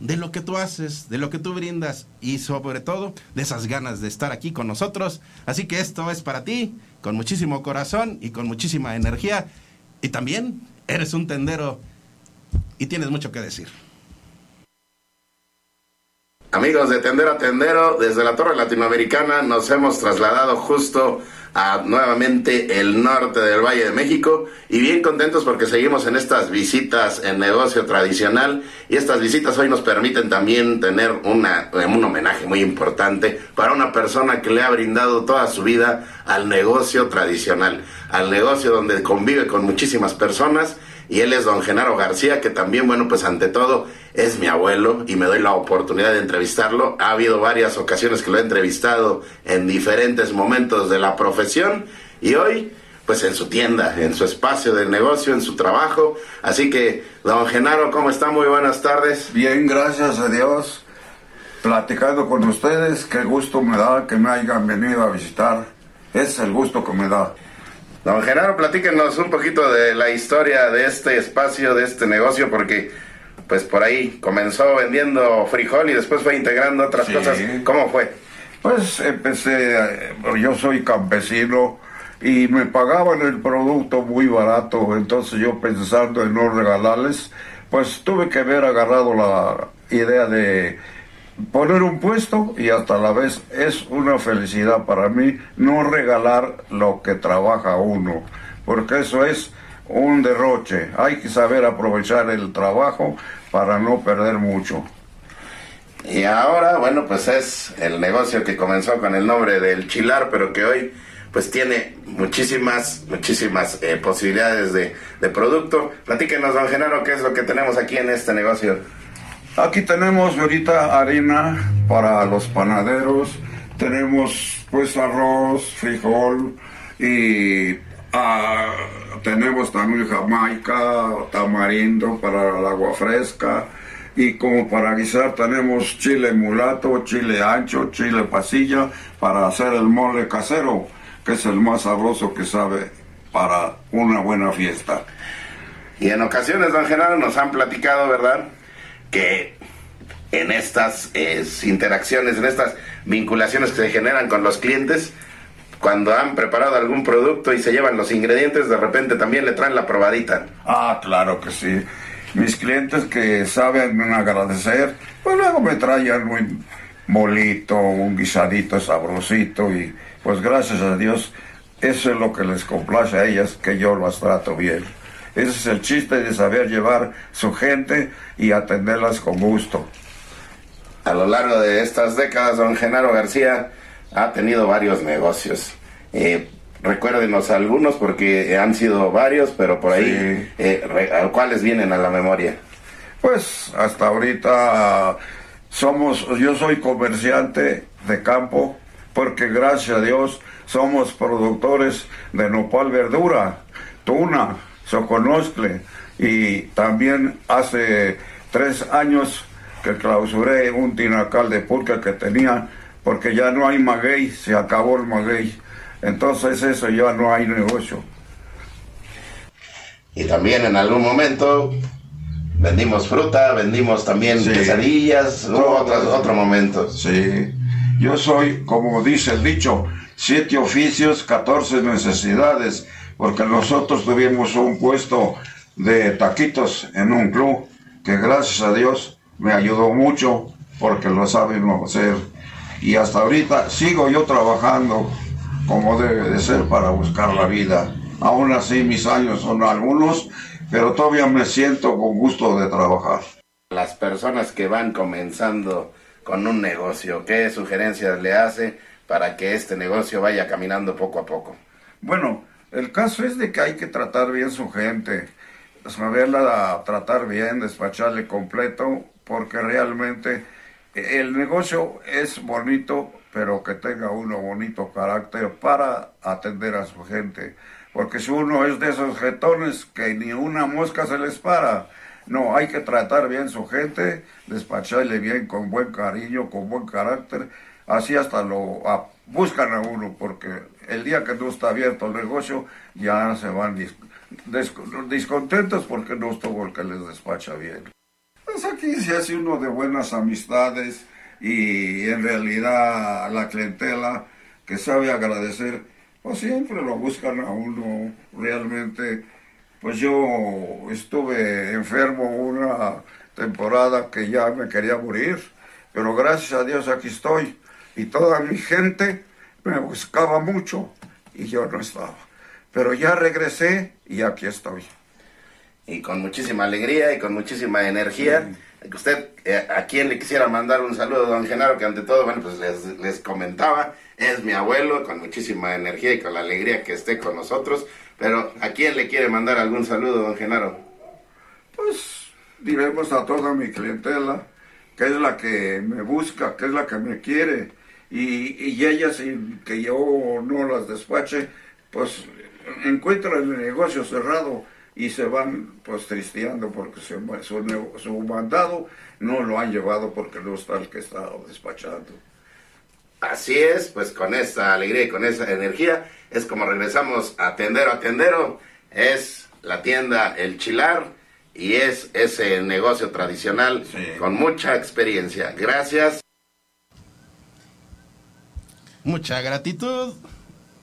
de lo que tú haces, de lo que tú brindas y sobre todo de esas ganas de estar aquí con nosotros. Así que esto es para ti, con muchísimo corazón y con muchísima energía. Y también eres un tendero y tienes mucho que decir. Amigos de Tendero a Tendero, desde la Torre Latinoamericana nos hemos trasladado justo a nuevamente el norte del Valle de México. Y bien contentos porque seguimos en estas visitas en negocio tradicional. Y estas visitas hoy nos permiten también tener una, un homenaje muy importante para una persona que le ha brindado toda su vida al negocio tradicional, al negocio donde convive con muchísimas personas. Y él es don Genaro García, que también, bueno, pues ante todo es mi abuelo y me doy la oportunidad de entrevistarlo. Ha habido varias ocasiones que lo he entrevistado en diferentes momentos de la profesión y hoy, pues en su tienda, en su espacio de negocio, en su trabajo. Así que, don Genaro, ¿cómo está? Muy buenas tardes. Bien, gracias a Dios. Platicando con ustedes, qué gusto me da que me hayan venido a visitar. Es el gusto que me da. Don Genaro, platíquenos un poquito de la historia de este espacio, de este negocio, porque pues por ahí comenzó vendiendo frijol y después fue integrando otras cosas. ¿Cómo fue? Pues empecé, eh, yo soy campesino y me pagaban el producto muy barato, entonces yo pensando en no regalarles, pues tuve que haber agarrado la idea de poner un puesto y hasta la vez es una felicidad para mí no regalar lo que trabaja uno, porque eso es un derroche. Hay que saber aprovechar el trabajo para no perder mucho. Y ahora, bueno, pues es el negocio que comenzó con el nombre del Chilar, pero que hoy pues tiene muchísimas, muchísimas eh, posibilidades de, de, producto. Platíquenos, don Genaro, qué es lo que tenemos aquí en este negocio. Aquí tenemos ahorita harina para los panaderos, tenemos pues arroz, frijol y ah, tenemos también jamaica, tamarindo para el agua fresca y como para guisar tenemos chile mulato, chile ancho, chile pasilla para hacer el mole casero, que es el más sabroso que sabe para una buena fiesta. Y en ocasiones, don Genaro, nos han platicado, ¿verdad? Que en estas interacciones, en estas vinculaciones que se generan con los clientes, cuando han preparado algún producto y se llevan los ingredientes, de repente también le traen la probadita. Ah, claro que sí mis clientes que saben agradecer, pues luego me traen un molito, un guisadito sabrosito y pues gracias a Dios eso es lo que les complace a ellas, que yo las trato bien. Ese es el chiste de saber llevar su gente y atenderlas con gusto. A lo largo de estas décadas, don Genaro García ha tenido varios negocios. Eh, Recuérdenos algunos porque han sido varios, pero por ahí, eh, ¿cuáles vienen a la memoria? Pues hasta ahorita somos, yo soy comerciante de campo porque gracias a Dios somos productores de nopal verdura, tuna, soconoscle y también hace tres años que clausuré un tinacal de pulque que tenía porque ya no hay maguey, se acabó el maguey entonces eso ya no hay negocio. Y también en algún momento vendimos fruta, vendimos también quesadillas, otro momento. Sí, yo soy, como dice el dicho, siete oficios, catorce necesidades, porque nosotros tuvimos un puesto de taquitos en un club que gracias a Dios me ayudó mucho porque lo saben hacer. Y hasta ahorita sigo yo trabajando como debe de ser para buscar la vida. Aún así mis años son algunos, pero todavía me siento con gusto de trabajar. Las personas que van comenzando con un negocio, ¿qué sugerencias le hace para que este negocio vaya caminando poco a poco? Bueno, el caso es de que hay que tratar bien su gente, saberla tratar bien, despacharle completo, porque realmente el negocio es bonito, pero que tenga uno bonito carácter para atender a su gente. Porque si uno es de esos jetones que ni una mosca se les para, no, hay que tratar bien su gente, despacharle bien con buen cariño, con buen carácter, así hasta lo buscan a uno, porque el día que no está abierto el negocio ya se van descontentos porque no estuvo el que les despacha bien. Pues aquí se hace uno de buenas amistades, y en realidad la clientela que sabe agradecer, pues siempre lo buscan a uno realmente. Pues yo estuve enfermo una temporada que ya me quería morir, pero gracias a Dios aquí estoy y toda mi gente me buscaba mucho y yo no estaba. Pero ya regresé y aquí estoy. Y con muchísima alegría y con muchísima energía. Usted, eh, a quien le quisiera mandar un saludo, don Genaro, que ante todo, bueno, pues les, les, comentaba, es mi abuelo, con muchísima energía y con la alegría que esté con nosotros, pero ¿a quién le quiere mandar algún saludo, don Genaro? Pues diremos a toda mi clientela, que es la que me busca, que es la que me quiere, y, y ellas, sin que yo no las despache, pues encuentran el negocio cerrado y se van pues tristeando porque su, su, mandado no lo han llevado porque no está el que está despachando. Así es, pues con esa alegría y con esa energía es como regresamos a Tendero a Tendero, es la tienda El Chilar y es ese negocio tradicional con mucha experiencia. Gracias. Mucha gratitud,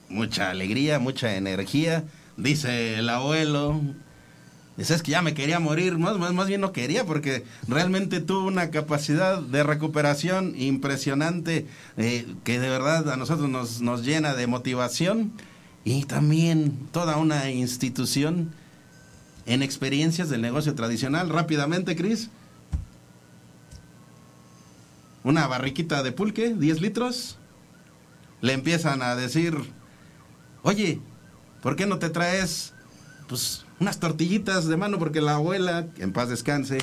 mucha alegría, mucha energía, dice el abuelo, Dices que ya me quería morir, más, más, más bien no quería porque realmente tuvo una capacidad de recuperación impresionante eh, que de verdad a nosotros nos, nos llena de motivación y también toda una institución en experiencias del negocio tradicional. Rápidamente, Cris. una barriquita de pulque, 10 litros, le empiezan a decir, oye, ¿por qué no te traes pues unas tortillitas de mano? Porque la abuela, en paz descanse,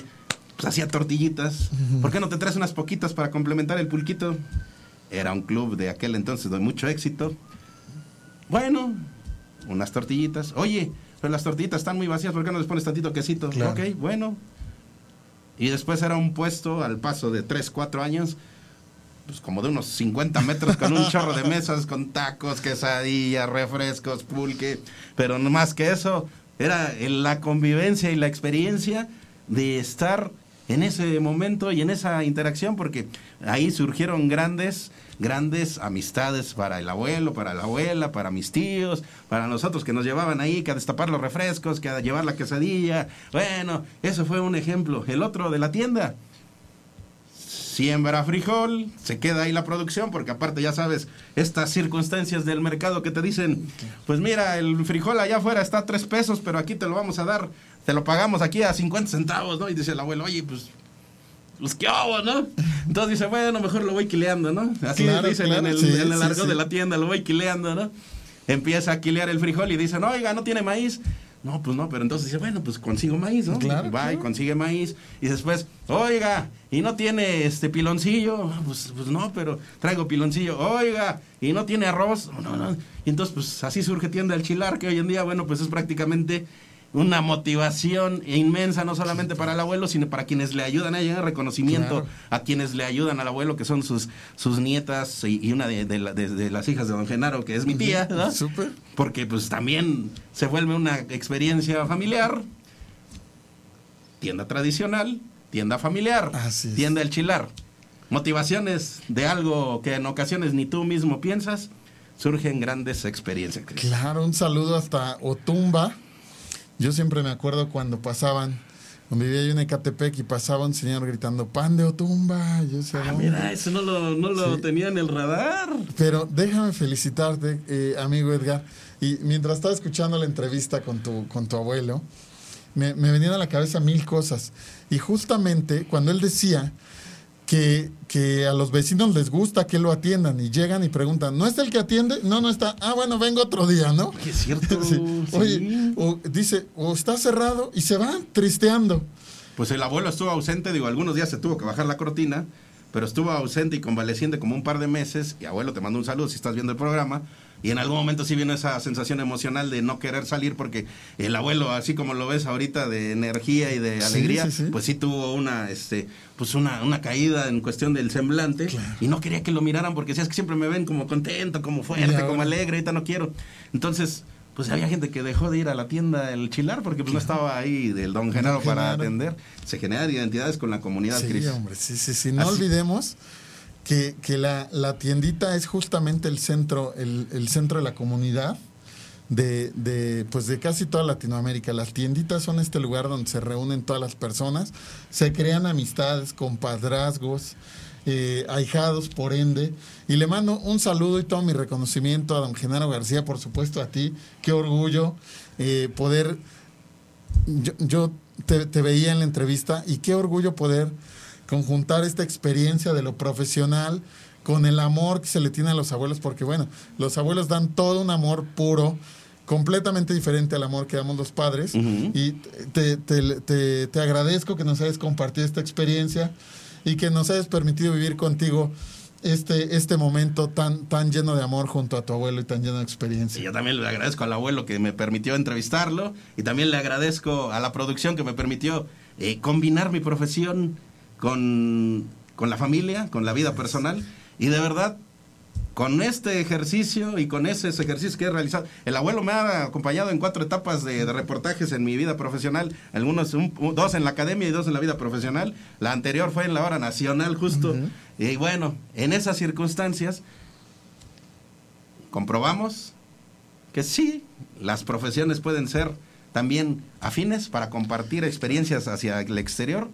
pues hacía tortillitas. ¿Por qué no te traes unas poquitas para complementar el pulquito? Era un club de aquel entonces de mucho éxito. Bueno, unas tortillitas. Oye, pero las tortillitas están muy vacías, ¿por qué no les pones tantito quesito? Claro. Ok, bueno. Y después era un puesto al paso de 3, 4 años, pues como de unos 50 metros con un chorro de mesas, con tacos, quesadillas, refrescos, pulque. Pero no más que eso, era la convivencia y la experiencia de estar en ese momento y en esa interacción, porque ahí surgieron grandes, grandes amistades para el abuelo, para la abuela, para mis tíos, para nosotros que nos llevaban ahí, que a destapar los refrescos, que a llevar la quesadilla. Bueno, eso fue un ejemplo. El otro de la tienda, siembra frijol, se queda ahí la producción, porque aparte ya sabes, estas circunstancias del mercado que te dicen, pues mira, el frijol allá afuera está a tres pesos, pero aquí te lo vamos a dar, te lo pagamos aquí a 50 centavos, ¿no? Y dice el abuelo, oye, pues, pues qué hago, ¿no? Entonces dice, bueno, mejor lo voy quileando, ¿no? Así Claro, dicen claro, en el, sí, en el sí, argot sí. de la tienda, lo voy quileando, ¿no? Empieza a quilear el frijol y dicen, oiga, ¿no tiene maíz? No, pues no, pero entonces dice, bueno, pues consigo maíz, ¿no? Claro, va y consigue maíz. Y después, oiga, ¿y no tiene este piloncillo? Ah, Pues, pues no, pero traigo piloncillo. Oiga, ¿y no tiene arroz? No, no, no. Y entonces, pues así surge Tienda del Chilar, que hoy en día, bueno, pues es prácticamente una motivación inmensa, no solamente para el abuelo, sino para quienes le ayudan a llegar reconocimiento, Claro. a quienes le ayudan al abuelo, que son sus, sus nietas y, y una de, de la- de- de las hijas de don Genaro, que es mi tía, ¿no? Súper. porque pues también se vuelve una experiencia familiar. Tienda tradicional, tienda familiar, tienda el chilar. Motivaciones de algo que en ocasiones ni tú mismo piensas, surgen grandes experiencias. Claro, un saludo hasta Otumba. Yo siempre me acuerdo cuando pasaban, cuando vivía yo en Ecatepec y pasaba un señor gritando, pan de Otumba. Yo decía, Ah, mira, eso no lo, no lo Sí. tenía en el radar. Pero déjame felicitarte, eh, amigo Edgar. Y mientras estaba escuchando la entrevista con tu, con tu abuelo, me, me venían a la cabeza mil cosas. Y justamente cuando él decía que, que a los vecinos les gusta que lo atiendan y llegan y preguntan, ¿no está el que atiende? No, no está. Ah, bueno, vengo otro día, ¿no? Que es cierto. Sí. sí. Oye, o dice, o está cerrado y se van tristeando. Pues el abuelo estuvo ausente, digo, algunos días se tuvo que bajar la cortina, pero estuvo ausente y convaleciente como un par de meses. Y abuelo, te mando un saludo si estás viendo el programa. Y en algún momento sí vino esa sensación emocional de no querer salir porque el abuelo, así como lo ves ahorita de energía y de alegría, sí, sí. pues sí tuvo una, este, pues una, una caída en cuestión del semblante y no quería que lo miraran porque decía es que siempre me ven como contento, como fuerte, ahora- como alegre, ahorita no quiero. Entonces, pues había gente que dejó de ir a la tienda el chilar porque pues no estaba ahí del don Genaro Don para atender. Se generan identidades con la comunidad, Sí, Cris. hombre, sí, sí, sí. No Así- olvidemos que, que la, la tiendita es justamente el centro, el, el centro de la comunidad de, de, pues de casi toda Latinoamérica. Las tienditas son este lugar donde se reúnen todas las personas, se crean amistades, compadrazgos, eh, ahijados, por ende. Y le mando un saludo y todo mi reconocimiento a don Genaro García, por supuesto a ti. Qué orgullo eh, poder yo, yo te, te veía en la entrevista y qué orgullo poder conjuntar esta experiencia de lo profesional con el amor que se le tiene a los abuelos, porque bueno, los abuelos dan todo un amor puro, completamente diferente al amor que damos los padres. Y te, te- te- te agradezco que nos hayas compartido esta experiencia y que nos hayas permitido vivir contigo este, este momento tan, tan lleno de amor junto a tu abuelo y tan lleno de Y experiencia. yo también le agradezco al abuelo que me permitió entrevistarlo y también le agradezco a la producción que me permitió eh, combinar mi profesión con, con la familia, con la vida personal y de verdad con este ejercicio y con ese ejercicio que he realizado, el abuelo me ha acompañado en cuatro etapas de, de reportajes en mi vida profesional, algunos, un- un- dos en la academia y dos en la vida profesional. La anterior fue en la hora nacional justo. Y bueno, en esas circunstancias comprobamos que sí, las profesiones pueden ser también afines para compartir experiencias hacia el exterior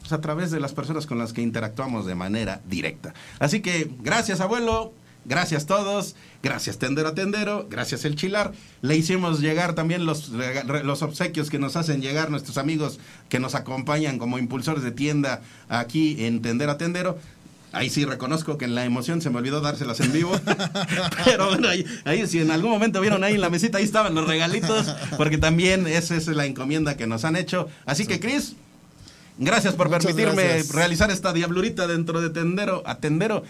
pues, a través de las personas con las que interactuamos de manera directa. Así que gracias abuelo, gracias todos, gracias tendero a tendero, gracias el chilar. Le hicimos llegar también los, los obsequios que nos hacen llegar nuestros amigos que nos acompañan como impulsores de tienda aquí en Tendero a Tendero. Ahí sí reconozco que en la emoción se me olvidó dárselas en vivo. Pero bueno, ahí, ahí, si en algún momento vieron ahí en la mesita, ahí estaban los regalitos, porque también esa es la encomienda que nos han hecho. Así que, Cris, gracias por Muchas permitirme gracias. realizar esta diablurita dentro de Tendero a Tendero.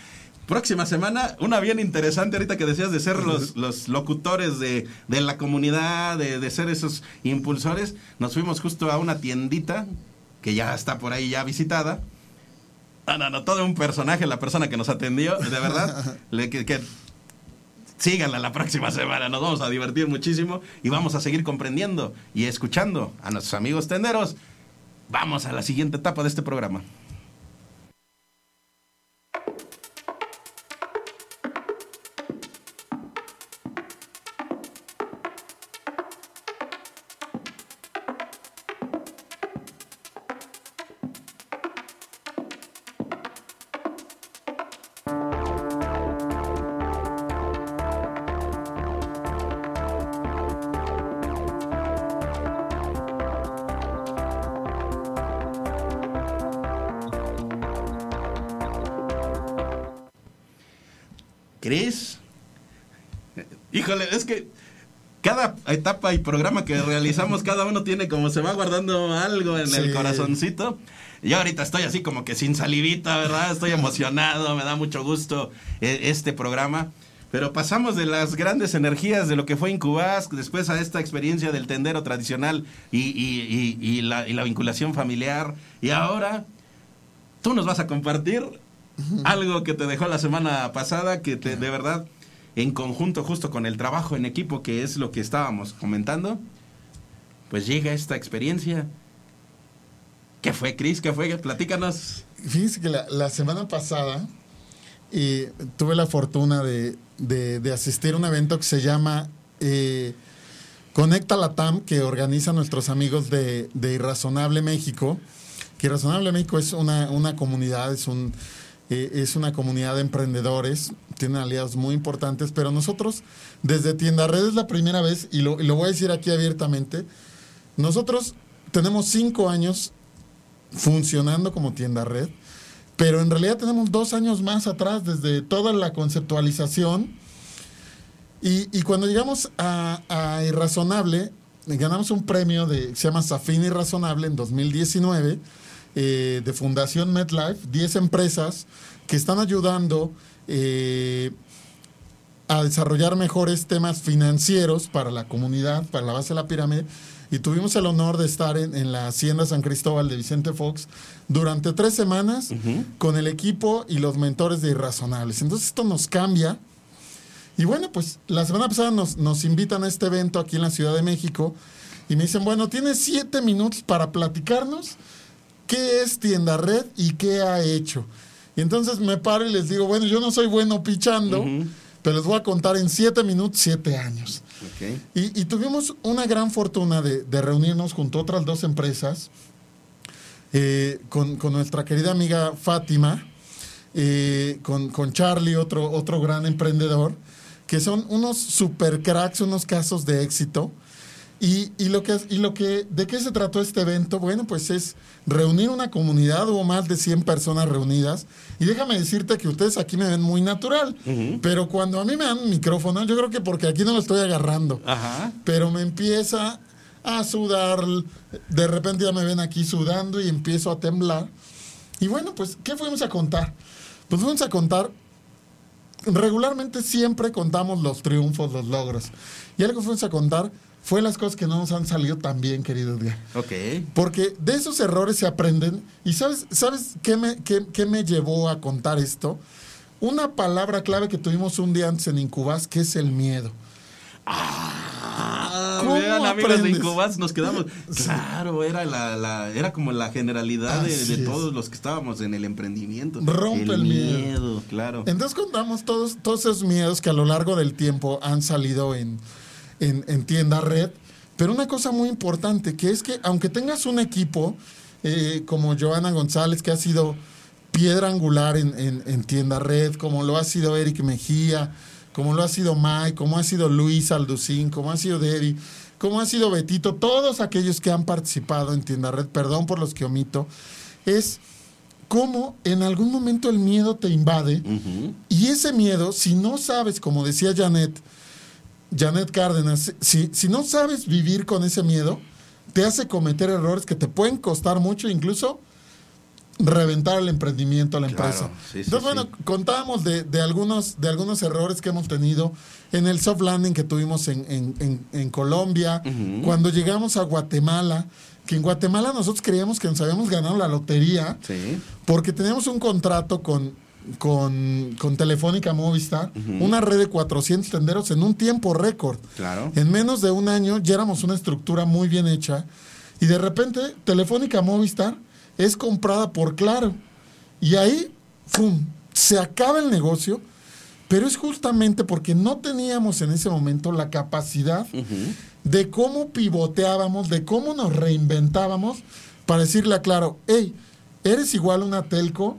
Próxima semana, una bien interesante ahorita que decías de ser los, los locutores de, de la comunidad, de, de ser esos impulsores. Nos fuimos justo a una tiendita que ya está por ahí ya visitada. No, no, no, todo un personaje, la persona que nos atendió, de verdad. le, que, que síganla la próxima semana, nos vamos a divertir muchísimo y vamos a seguir comprendiendo y escuchando a nuestros amigos tenderos. Vamos a la siguiente etapa de este programa. Etapa y programa que realizamos, cada uno tiene como se va guardando algo en el corazoncito. Yo ahorita estoy así como que sin salivita, ¿verdad? Estoy emocionado, me da mucho gusto eh, este programa. Pero pasamos de las grandes energías de lo que fue Incubas, después a esta experiencia del tendero tradicional y, y- y- y la, y la vinculación familiar. Y ahora tú nos vas a compartir algo que te dejó la semana pasada, que te, de verdad, en conjunto justo con el trabajo en equipo, que es lo que estábamos comentando, pues llega esta experiencia. ¿Qué fue, Cris? ¿Qué fue? Platícanos. Fíjense que la, semana pasada eh, tuve la fortuna de, asistir a un evento que se llama eh, Conecta Latam, que organizan nuestros amigos de, Irrazonable México. Que Irrazonable México es una comunidad, es, un, eh, es una comunidad de emprendedores, tienen aliados muy importantes, pero nosotros desde Tienda Red es la primera vez, y lo, lo voy a decir aquí abiertamente, nosotros tenemos cinco años funcionando como tienda red, pero en realidad tenemos dos años más atrás desde toda la conceptualización. Y, cuando llegamos a, a Irrazonable, ganamos un premio de, se llama Safin Irrazonable en 2019, eh, de Fundación MedLife, 10 empresas que están ayudando eh, a desarrollar mejores temas financieros para la comunidad, para la base de la pirámide. Y tuvimos el honor de estar en, en la Hacienda San Cristóbal de Vicente Fox durante tres semanas con el equipo y los mentores de Irrazonables. Entonces esto nos cambia. Y bueno, pues la semana pasada nos, nos invitan a este evento aquí en la Ciudad de México y me dicen, bueno, tienes siete minutos para platicarnos qué es Tienda Red y qué ha hecho. Y entonces me paro y les digo, bueno, yo no soy bueno pichando, Ujú. pero les voy a contar en siete minutos, siete años. Ok. Y, y tuvimos una gran fortuna de, de reunirnos junto a otras dos empresas, eh, con, con nuestra querida amiga Fátima, eh, con, con Charlie, otro, otro gran emprendedor, que son unos super cracks, unos casos de éxito. Y, y lo que, y lo que, ¿de qué se trató este evento? Bueno, pues es reunir una comunidad, hubo más de 100 personas reunidas. Y déjame decirte que ustedes aquí me ven muy natural, pero cuando a mí me dan un micrófono, yo creo que porque aquí no lo estoy agarrando, Ajá. pero me empieza a sudar, de repente ya me ven aquí sudando y empiezo a temblar. Y bueno, pues, ¿qué fuimos a contar? Pues fuimos a contar, regularmente siempre contamos los triunfos, los logros. Y algo fuimos a contar fue las cosas que no nos han salido tan bien, querido Edgar. Ok. Porque de esos errores se aprenden. ¿Y sabes, sabes qué, me, qué, qué me llevó a contar esto? Una palabra clave que tuvimos un día antes en Incubas, que es el miedo. Ah, ¿Cómo vean, amigos de aprendes? Incubas, nos quedamos. Claro, era la, la- era como la generalidad de, de todos los que estábamos en el emprendimiento. Rompe el miedo. claro. Entonces contamos todos, todos esos miedos que a lo largo del tiempo han salido en, en, en tienda red. Pero una cosa muy importante, que es que aunque tengas un equipo eh, como Joana González, que ha sido piedra angular en, en- en tienda red, como lo ha sido Eric Mejía, como lo ha sido Mike, como ha sido Luis Alducín, como ha sido Debbie, como ha sido Betito, todos aquellos que han participado en tienda red, perdón por los que omito, es cómo en algún momento el miedo te invade y ese miedo, si no sabes, como decía Janet, Janet Cárdenas, si, si no sabes vivir con ese miedo, te hace cometer errores que te pueden costar mucho, incluso reventar el emprendimiento a la Claro, empresa. sí, sí, Entonces, bueno, sí. contábamos de, de algunos, de algunos errores que hemos tenido en el soft landing que tuvimos en, en- en- en Colombia, cuando llegamos a Guatemala, que en Guatemala nosotros creíamos que nos habíamos ganado la lotería, porque teníamos un contrato con, con, con Telefónica Movistar, una red de 400 tenderos en un tiempo récord. Claro. En menos de un año ya éramos una estructura muy bien hecha y de repente Telefónica Movistar es comprada por Claro. Y ahí, ¡fum!, se acaba el negocio, pero es justamente porque no teníamos en ese momento la capacidad de cómo pivoteábamos, de cómo nos reinventábamos para decirle a Claro, hey, eres igual una telco,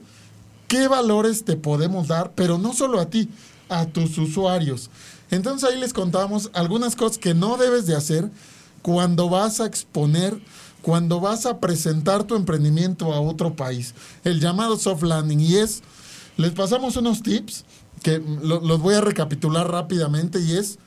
¿qué valores te podemos dar? Pero no solo a ti, a tus usuarios. Entonces ahí les contábamos algunas cosas que no debes de hacer cuando vas a exponer, cuando vas a presentar tu emprendimiento a otro país. El llamado soft landing. Y es, les pasamos unos tips que lo- los voy a recapitular rápidamente y es,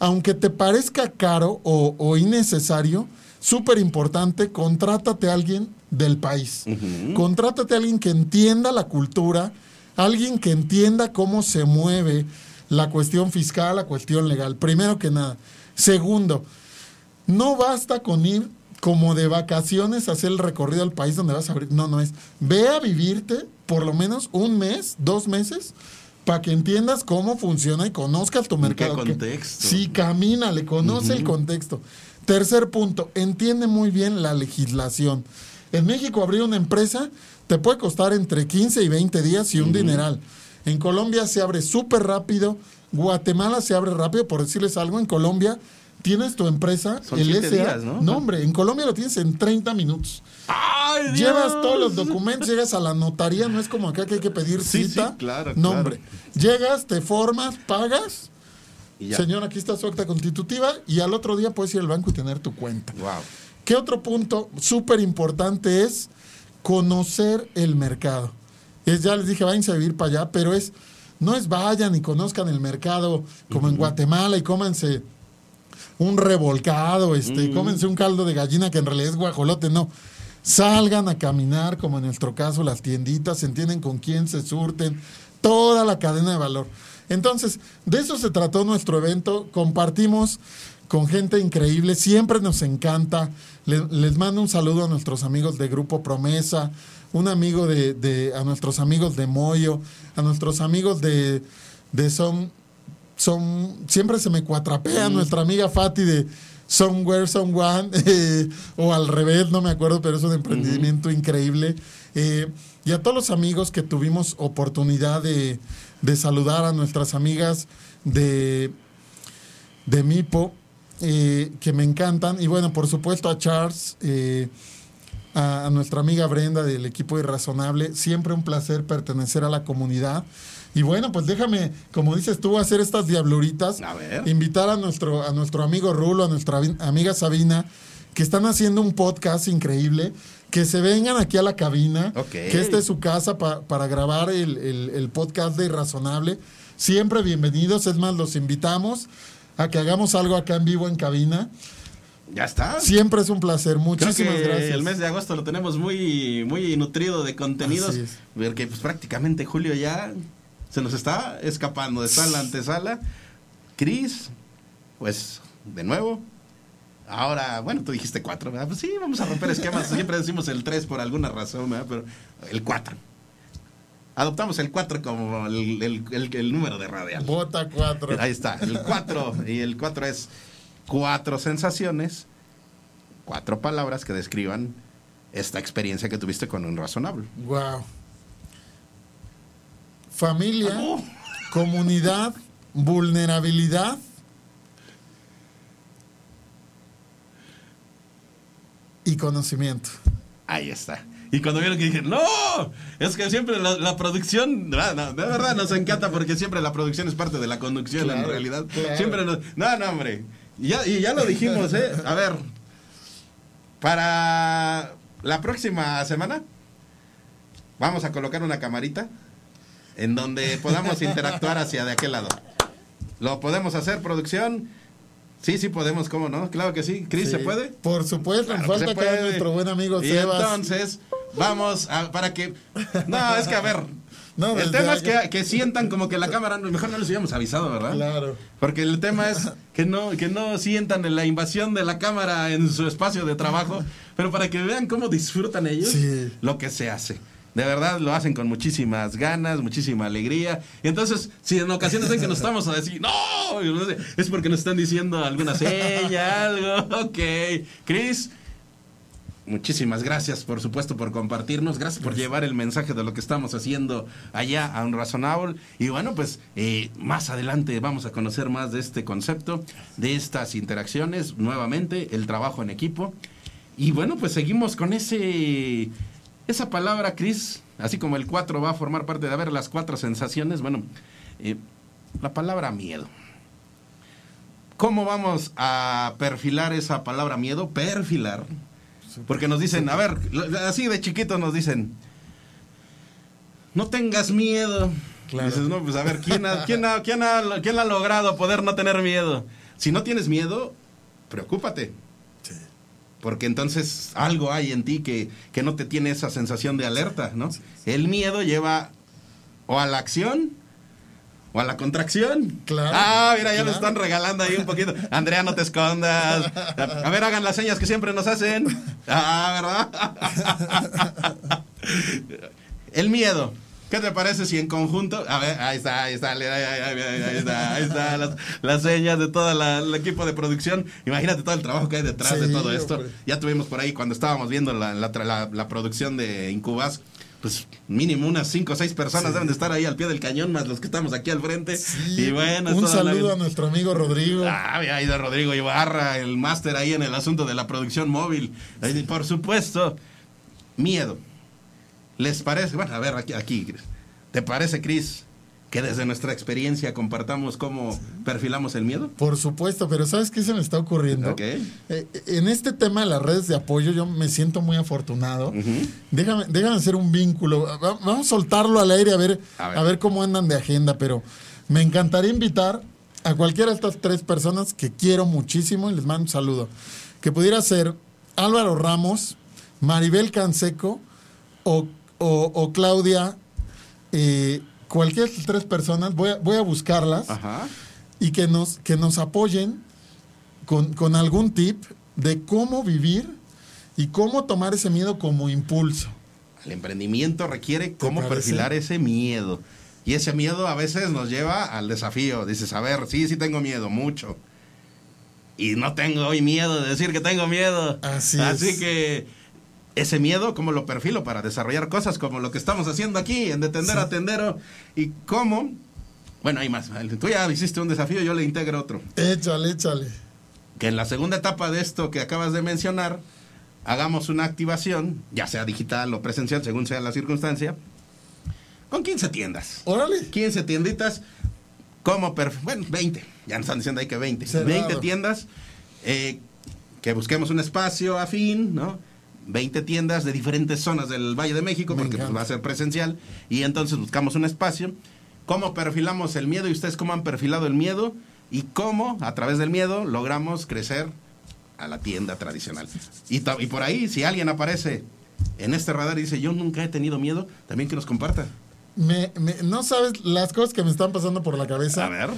aunque te parezca caro o, o innecesario, súper importante, contrátate a alguien del país. Ujú. Contrátate a alguien que entienda la cultura, alguien que entienda cómo se mueve la cuestión fiscal, la cuestión legal. Primero que nada. Segundo, no basta con ir como de vacaciones a hacer el recorrido al país donde vas a abrir. No, no es. Ve a vivirte por lo menos un mes, dos meses, para que entiendas cómo funciona y conozcas tu ¿En qué mercado. Que- contexto? Sí, camina, le conoce el contexto. Tercer punto, entiende muy bien la legislación. En México abrir una empresa te puede costar entre 15 y 20 días y un dineral. En Colombia se abre súper rápido. Guatemala se abre rápido, por decirles algo. En Colombia tienes tu empresa, Son el SA. días, ¿no? No, hombre, en Colombia lo tienes en 30 minutos. ¡Ay, Dios! Llevas todos los documentos, llegas a la notaría, no es como acá que hay que pedir Sí, cita. sí, claro, No, claro. hombre. Llegas, te formas, pagas. Señor, aquí está su acta constitutiva y al otro día puedes ir al banco y tener tu cuenta. Wow. ¿Qué otro punto súper importante es conocer el mercado? Es, ya les dije, váyanse a vivir para allá, pero es, no es vayan y conozcan el mercado como en Guatemala y cómanse un revolcado, este, cómense un caldo de gallina que en realidad es guajolote, no. Salgan a caminar, como en nuestro caso, las tienditas, entienden con quién se surten, toda la cadena de valor. Entonces, de eso se trató nuestro evento. Compartimos con gente increíble, siempre nos encanta. Le- les mando un saludo a nuestros amigos de Grupo Promesa, un amigo de, de- a nuestros amigos de Moyo, a nuestros amigos de, de Son, son, siempre se me cuatrapea nuestra amiga Fati de Somewhere, Someone, eh, o al revés, no me acuerdo, pero es un emprendimiento increíble. Eh, y a todos los amigos que tuvimos oportunidad de, de saludar a nuestras amigas de, de Mipo, eh, que me encantan. Y bueno, por supuesto a Charles, eh, a, a nuestra amiga Brenda del equipo Irrazonable. Siempre un placer pertenecer a la comunidad. Y bueno, pues déjame, como dices tú, hacer estas diabluritas. A ver. Invitar a nuestro, a nuestro amigo Rulo, a nuestra amiga Sabina, que están haciendo un podcast increíble. Que se vengan aquí a la cabina. Que esta es su casa pa- para grabar el, el- el podcast de Irrazonable. Siempre bienvenidos. Es más, los invitamos a que hagamos algo acá en vivo en cabina. Ya está. Siempre es un placer. Creo Muchísimas que gracias. el mes de agosto lo tenemos muy, muy nutrido de contenidos. Porque pues prácticamente julio ya se nos está escapando. Está en la antesala. Cris, pues de nuevo. Ahora, bueno, tú dijiste cuatro, ¿verdad? Pues sí, vamos a romper esquemas. Siempre decimos el tres por alguna razón, ¿verdad? Pero el cuatro. Adoptamos el cuatro como el, el- el- el número de radial. Bota 4. Ahí está, el 4. y el 4 es cuatro sensaciones, cuatro palabras que describan esta experiencia que tuviste con un razonable. Wow. Familia, Oh. comunidad, vulnerabilidad. Y conocimiento. Ahí está. Y cuando vieron que dije, no, es que siempre la, la producción, no, no, de verdad nos encanta porque siempre la producción es parte de la conducción en realidad. claro. Siempre nos, no, no, hombre. Y ya, y ya lo dijimos, ¿eh? A ver, para la próxima semana vamos a colocar una camarita en donde podamos interactuar hacia de aquel lado. ¿Lo podemos hacer, producción? Sí, sí podemos, ¿cómo no? Claro que sí. Cris, ¿se puede? Por supuesto, Claro falta que nuestro buen amigo y Sebas. entonces, vamos a, para que... No, es que a ver, No, el tema es que, que sientan como que la cámara, mejor no les hubiéramos avisado, ¿verdad? Claro. Porque el tema es que no, que no sientan la invasión de la cámara en su espacio de trabajo, pero para que vean cómo disfrutan ellos Sí. lo que se hace. De verdad lo hacen con muchísimas ganas, muchísima alegría. Y entonces, si en ocasiones ven que nos estamos a decir, no, es porque nos están diciendo alguna seña, algo. Ok. Chris, muchísimas gracias, por supuesto, por compartirnos. Gracias por llevar el mensaje de lo que estamos haciendo allá a un razonable. Y bueno, pues eh, más adelante vamos a conocer más de este concepto, de estas interacciones, nuevamente, el trabajo en equipo. Y bueno, pues seguimos con ese esa palabra, Chris, así como el 4 va a formar parte de, a ver, las cuatro sensaciones, bueno, eh, la palabra miedo. ¿Cómo vamos a perfilar esa palabra miedo? Perfilar. Porque nos dicen, a ver, así de chiquitos nos dicen, no tengas miedo. Claro. Dices, no, pues a ver, ¿quién ha, quién, ha, quién, ha, ¿quién ha logrado poder no tener miedo? Si no tienes miedo, preocúpate. Sí. Porque entonces algo hay en ti que, que no te tiene esa sensación de alerta, ¿no? El miedo lleva o a la acción o a la contracción. Claro, Ah, mira, ya claro. le están regalando ahí un poquito. Andrea, no te escondas. A ver, hagan las señas que siempre nos hacen. Ah, ¿verdad? El miedo. ¿Qué te parece si en conjunto? A ver, ahí está, ahí está, ahí, ahí, ahí, ahí, ahí está, ahí está, las, las señas de todo el equipo de producción. Imagínate todo el trabajo que hay detrás de todo esto. hombre. Ya tuvimos por ahí cuando estábamos viendo la, la, la- la producción de Incubas, pues mínimo unas 5 o 6 personas Sí. deben de estar ahí al pie del cañón, más los que estamos aquí al frente. Sí, y bueno, un la- saludo a nuestro amigo Rodrigo. Ah, ahí de Rodrigo Ibarra, el máster ahí en el asunto de la producción móvil. Por supuesto, miedo. ¿Les parece? Bueno, a ver, aquí, aquí. ¿Te parece, Cris, que desde nuestra experiencia compartamos cómo perfilamos el miedo? Por supuesto, pero ¿sabes qué se me está ocurriendo? Ok. Eh, en este tema de las redes de apoyo yo me siento muy afortunado. Déjame, déjame hacer un vínculo. Va- Vamos a soltarlo al aire a ver, A a ver. ver. cómo andan de agenda, pero me encantaría invitar a cualquiera de estas tres personas que quiero muchísimo y les mando un saludo. Que pudiera ser Álvaro Ramos, Maribel Canseco o, o- o Claudia, eh, cualquiera de estas tres personas, voy a, voy a buscarlas Ajá. y que nos, que nos apoyen con, con algún tip de cómo vivir y cómo tomar ese miedo como impulso. El emprendimiento requiere cómo perfilar ese miedo. Y ese miedo a veces nos lleva al desafío. Dices, a ver, sí, sí tengo miedo, mucho. Y no tengo hoy miedo de decir que tengo miedo. Así Así es. que ese miedo, ¿cómo lo perfilo para desarrollar cosas como lo que estamos haciendo aquí en Detender a Tendero? Y cómo... Bueno, hay más. Tú ya hiciste un desafío, yo le integro otro. Échale, échale. Que en la segunda etapa de esto que acabas de mencionar, hagamos una activación, ya sea digital o presencial, según sea la circunstancia, con 15 tiendas. Órale. 15 tienditas, como. Bueno, 20. Ya nos están diciendo ahí que 20. Cerrado. 20 tiendas, eh, que busquemos un espacio afín, ¿no? 20 tiendas de diferentes zonas del Valle de México, porque pues, va a ser presencial. Y entonces buscamos un espacio. ¿Cómo perfilamos el miedo? ¿Y ustedes cómo han perfilado el miedo? ¿Y cómo, a través del miedo, logramos crecer a la tienda tradicional? Y por ahí, si alguien aparece en este radar y dice, yo nunca he tenido miedo, también que nos comparta. Me, me- no sabes las cosas que me están pasando por la cabeza. A ver.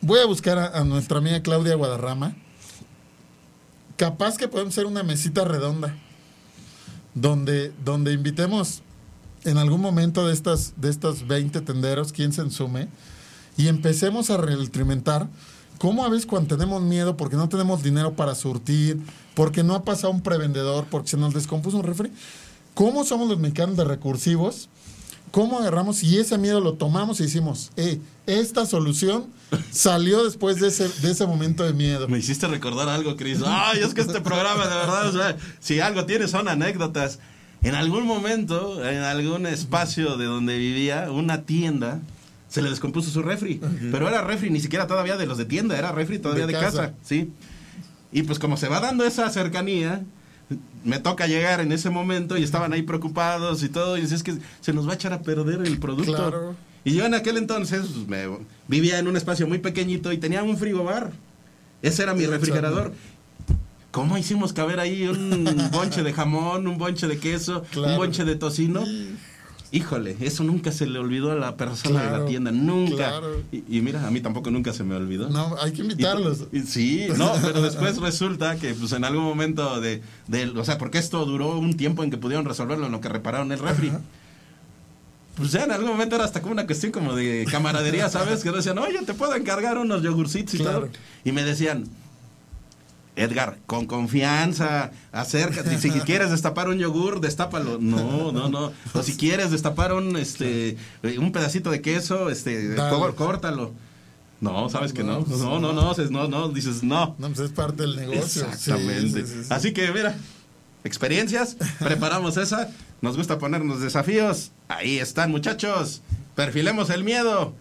Voy a buscar a, a nuestra amiga Claudia Guadarrama. Capaz que podemos hacer una mesita redonda donde, donde invitemos en algún momento de estas, de estos 20 tenderos, quien se ensume, y empecemos a retroalimentar cómo a veces cuando tenemos miedo porque no tenemos dinero para surtir, porque no ha pasado un prevendedor, porque se nos descompuso un refri, cómo somos los mexicanos de recursivos, cómo agarramos y ese miedo lo tomamos y decimos, eh, esta solución salió después de ese, de ese momento de miedo. Me hiciste recordar algo, Cris. Ay, es que este programa, de verdad, o sea, si algo tiene son anécdotas. En algún momento, en algún espacio de donde vivía, una tienda, se le descompuso su refri. Pero era refri, ni siquiera todavía de los de tienda, era refri todavía de, De casa. casa. ¿sí? Y pues como se va dando esa cercanía, me toca llegar en ese momento y estaban ahí preocupados y todo, y es que se nos va a echar a perder el producto. Claro. Y yo en aquel entonces pues, me, vivía en un espacio muy pequeñito y tenía un frigobar. Ese era mi refrigerador. ¿Cómo hicimos caber ahí un bonche de jamón, un bonche de queso, Claro. un bonche de tocino? Híjole, eso nunca se le olvidó a la persona de la tienda, nunca. claro. Y, y mira, a mí tampoco nunca se me olvidó. No, hay que invitarlos. y- sí, no, pero después resulta que pues en algún momento de, de- o sea, porque esto duró un tiempo en que pudieron resolverlo en lo que repararon el refri. Pues ya en algún momento era hasta como una cuestión como de camaradería, ¿sabes? Que decían, oye, te puedo encargar unos yogurcitos y Claro. todo. Y me decían, Edgar, con confianza, acércate. Si quieres destapar un yogur, destápalo. No, no, no. O si quieres destapar un, este, un pedacito de queso, este, Dale. có- córtalo. No, sabes que no. No, pues No, no, no. no, dices, no, no, dices no. No, pues es parte del negocio. Exactamente. Sí, sí, sí, sí. Así que mira, experiencias, preparamos esa. Nos gusta ponernos desafíos. Ahí están, muchachos. Perfilemos el miedo.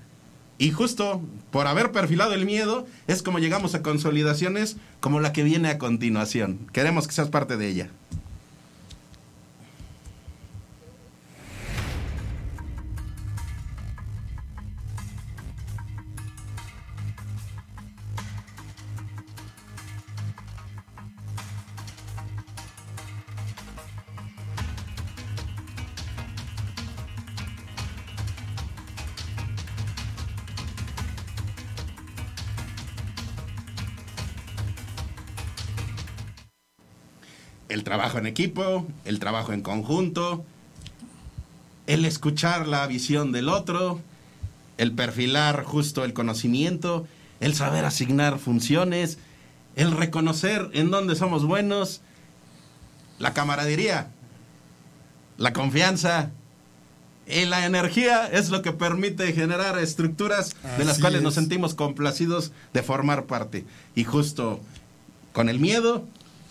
Y justo por haber perfilado el miedo es como llegamos a consolidaciones como la que viene a continuación. Queremos que seas parte de ella. Trabajo en equipo, el trabajo en conjunto, el escuchar la visión del otro, el perfilar justo el conocimiento, el saber asignar funciones, el reconocer en dónde somos buenos, la camaradería, la confianza, y la energía es lo que permite generar estructuras de las cuales nos sentimos complacidos de formar parte. Y justo con el miedo,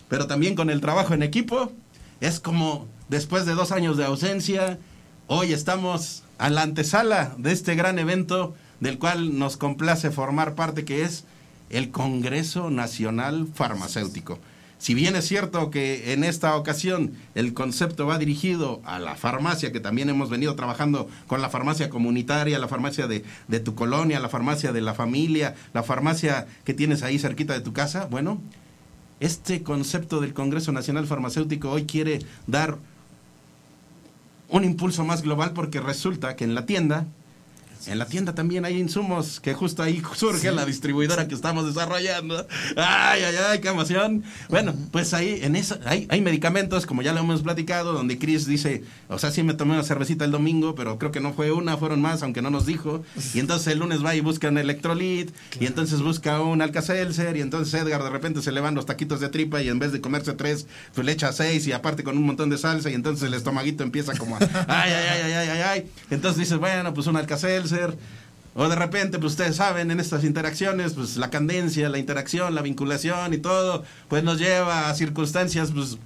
pero también con el trabajo en equipo, es como después de dos años de ausencia, hoy estamos a la antesala de este gran evento del cual nos complace formar parte, que es el Congreso Nacional Farmacéutico. Si bien es cierto que en esta ocasión el concepto va dirigido a la farmacia, que también hemos venido trabajando con la farmacia comunitaria, la farmacia de, de tu colonia, la farmacia de la familia, la farmacia que tienes ahí cerquita de tu casa, bueno, este concepto del Congreso Nacional Farmacéutico hoy quiere dar un impulso más global porque resulta que en la tienda, en la tienda también hay insumos que justo ahí surge Sí, la distribuidora que estamos desarrollando. Ay, ay, ay, qué emoción. Bueno, pues ahí en esa hay, hay medicamentos, como ya lo hemos platicado, donde Chris dice, o sea, sí me tomé una cervecita el domingo, pero creo que no fue una, fueron más, aunque no nos dijo. Y entonces el lunes va y busca un electrolit, y entonces busca un Alka-Seltzer, y entonces Edgar de repente se le van los taquitos de tripa y en vez de comerse tres, pues le echa seis y aparte con un montón de salsa, y entonces el estomaguito empieza como a, ay, ay, ay, ay, ay, ay. Entonces dices, bueno, pues un Alka-Seltzer. O de repente, pues ustedes saben, en estas interacciones, pues la candencia, la interacción, la vinculación y todo, pues nos lleva a circunstancias, pues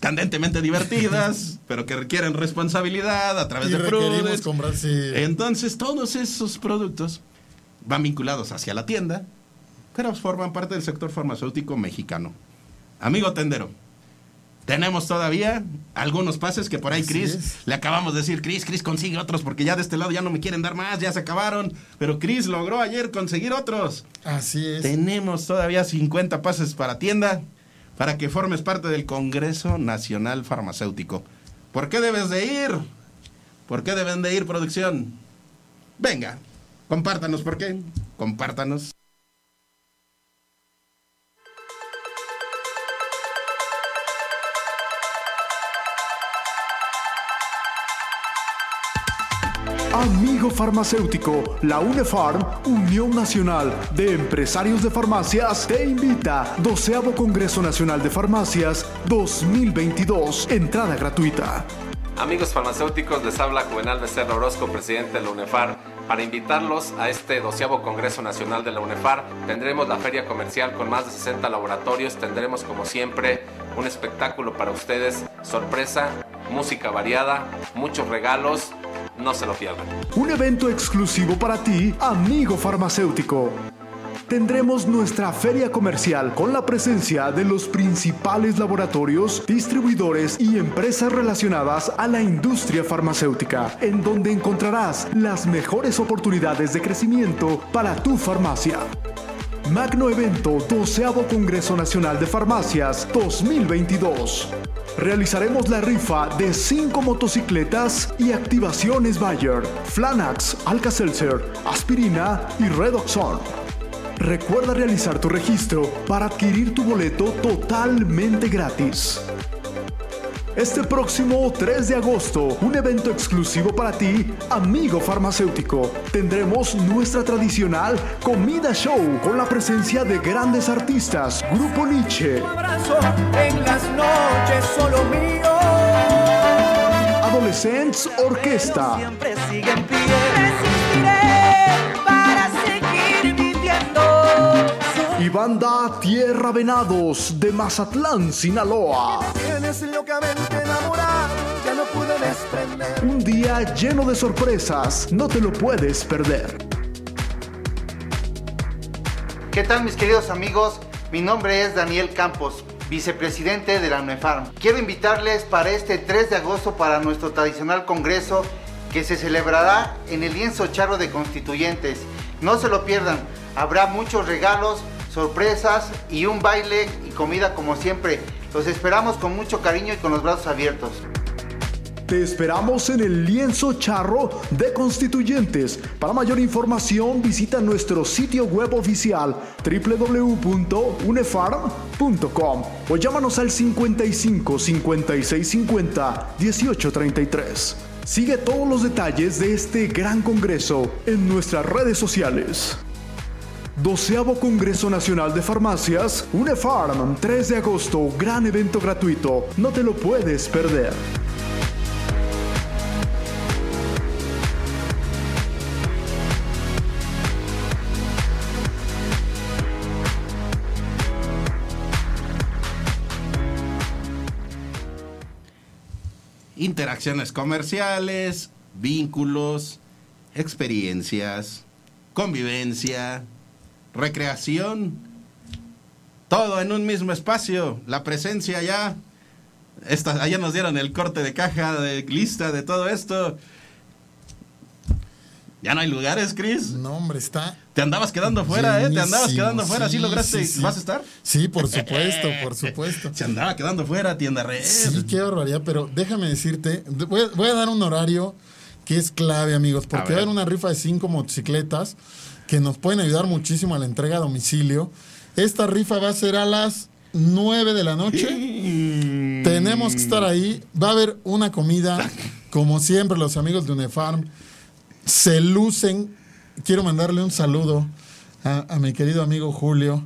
candentemente divertidas, pero que requieren responsabilidad a través Y de Prudence. comprar, sí. Entonces, todos esos productos van vinculados hacia la tienda, pero forman parte del sector farmacéutico mexicano. Amigo tendero, tenemos todavía algunos pases que por ahí, Chris, le acabamos de decir, Chris, Chris consigue otros porque ya de este lado ya no me quieren dar más, ya se acabaron, pero Chris logró ayer conseguir otros. Así es. Tenemos todavía 50 pases para tienda para que formes parte del Congreso Nacional Farmacéutico. ¿Por qué debes de ir? ¿Por qué deben de ir producción? Venga, compártanos por qué. Compártanos. Amigo farmacéutico, la UNEFARM, Unión Nacional de Empresarios de Farmacias, te invita. Doceavo Congreso Nacional de Farmacias 2022. Entrada gratuita. Amigos farmacéuticos, les habla Juvenal Becerra Orozco, presidente de la UNEFAR. Para invitarlos a este doceavo Congreso Nacional de la UNEFAR, tendremos la feria comercial con más de 60 laboratorios, tendremos como siempre un espectáculo para ustedes, sorpresa, música variada, muchos regalos, no se lo pierdan. Un evento exclusivo para ti, amigo farmacéutico. tendremos nuestra feria comercial con la presencia de los principales laboratorios, distribuidores y empresas relacionadas a la industria farmacéutica, en donde encontrarás las mejores oportunidades de crecimiento para tu farmacia. Magno Evento 12 Congreso Nacional de Farmacias 2022. Realizaremos la rifa de 5 motocicletas y activaciones Bayer, Flanax, Alka-Seltzer, Aspirina y Redoxon. Recuerda realizar tu registro para adquirir tu boleto totalmente gratis. Este próximo 3 de agosto, un evento exclusivo para ti, amigo farmacéutico. Tendremos nuestra tradicional comida show con la presencia de grandes artistas, Grupo Nietzsche. en las noches solo mío. Adolescents Orquesta. Siempre sigue en pie. Y banda Tierra Venados de Mazatlán, Sinaloa. Un día lleno de sorpresas, no te lo puedes perder. ¿Qué tal mis queridos amigos? Mi nombre es Daniel Campos, vicepresidente de la UNEFARM. Quiero invitarles para este 3 de agosto para nuestro tradicional congreso que se celebrará en el lienzo charro de constituyentes. No se lo pierdan, habrá muchos regalos, sorpresas y un baile y comida como siempre. Los esperamos con mucho cariño y con los brazos abiertos. Te esperamos en el lienzo charro de constituyentes. Para mayor información visita nuestro sitio web oficial www.unefarm.com o llámanos al 55 56 50 18 33. Sigue todos los detalles de este gran congreso en nuestras redes sociales. Doceavo Congreso Nacional de Farmacias, UNEFARM, 3 de agosto, gran evento gratuito, no te lo puedes perder. Interacciones comerciales, vínculos, experiencias, convivencia, recreación, todo en un mismo espacio, la presencia ya. Esta, allá nos dieron el corte de caja, de lista, de todo esto. Ya no hay lugares, Chris. No, hombre, está. Te andabas quedando fuera, ¿eh? Te andabas quedando fuera. ¿Sí, lograste? ¿Vas a estar? Sí, por supuesto, por supuesto. Se andaba quedando fuera, tienda red. Sí, qué barbaridad, pero déjame decirte, voy a, voy a dar un horario que es clave, amigos, porque va a haber una rifa de cinco motocicletas que nos pueden ayudar muchísimo a la entrega a domicilio. Esta rifa va a ser a las 9 de la noche. Tenemos que estar ahí. Va a haber una comida, como siempre, los amigos de Unefarm se lucen. Quiero mandarle un saludo a, mi querido amigo Julio.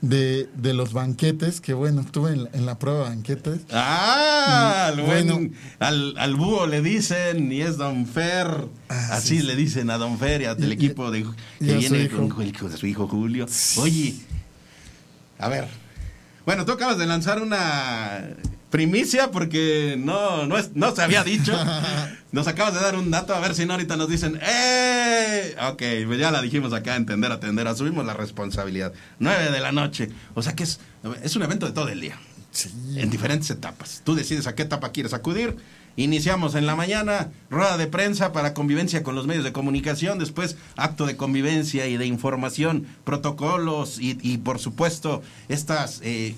De, los banquetes, que bueno, estuve en, la prueba de banquetes. Ah, bueno, al, al, búho le dicen, y es Don Fer, ah, así le dicen a Don Fer y al equipo de, que viene con, su hijo Julio. Oye, a ver, bueno, tú acabas de lanzar una primicia porque no, no, es, no se había dicho. Nos acabas de dar un dato, a ver si no ahorita nos dicen, ¡eh! Ok, pues ya la dijimos acá, entender, atender, asumimos la responsabilidad. 9 de la noche. O sea que es, es un evento de todo el día. Sí. En diferentes etapas. Tú decides a qué etapa quieres acudir. Iniciamos en la mañana, rueda de prensa para convivencia con los medios de comunicación, después acto de convivencia y de información, protocolos y, y por supuesto estas... Eh,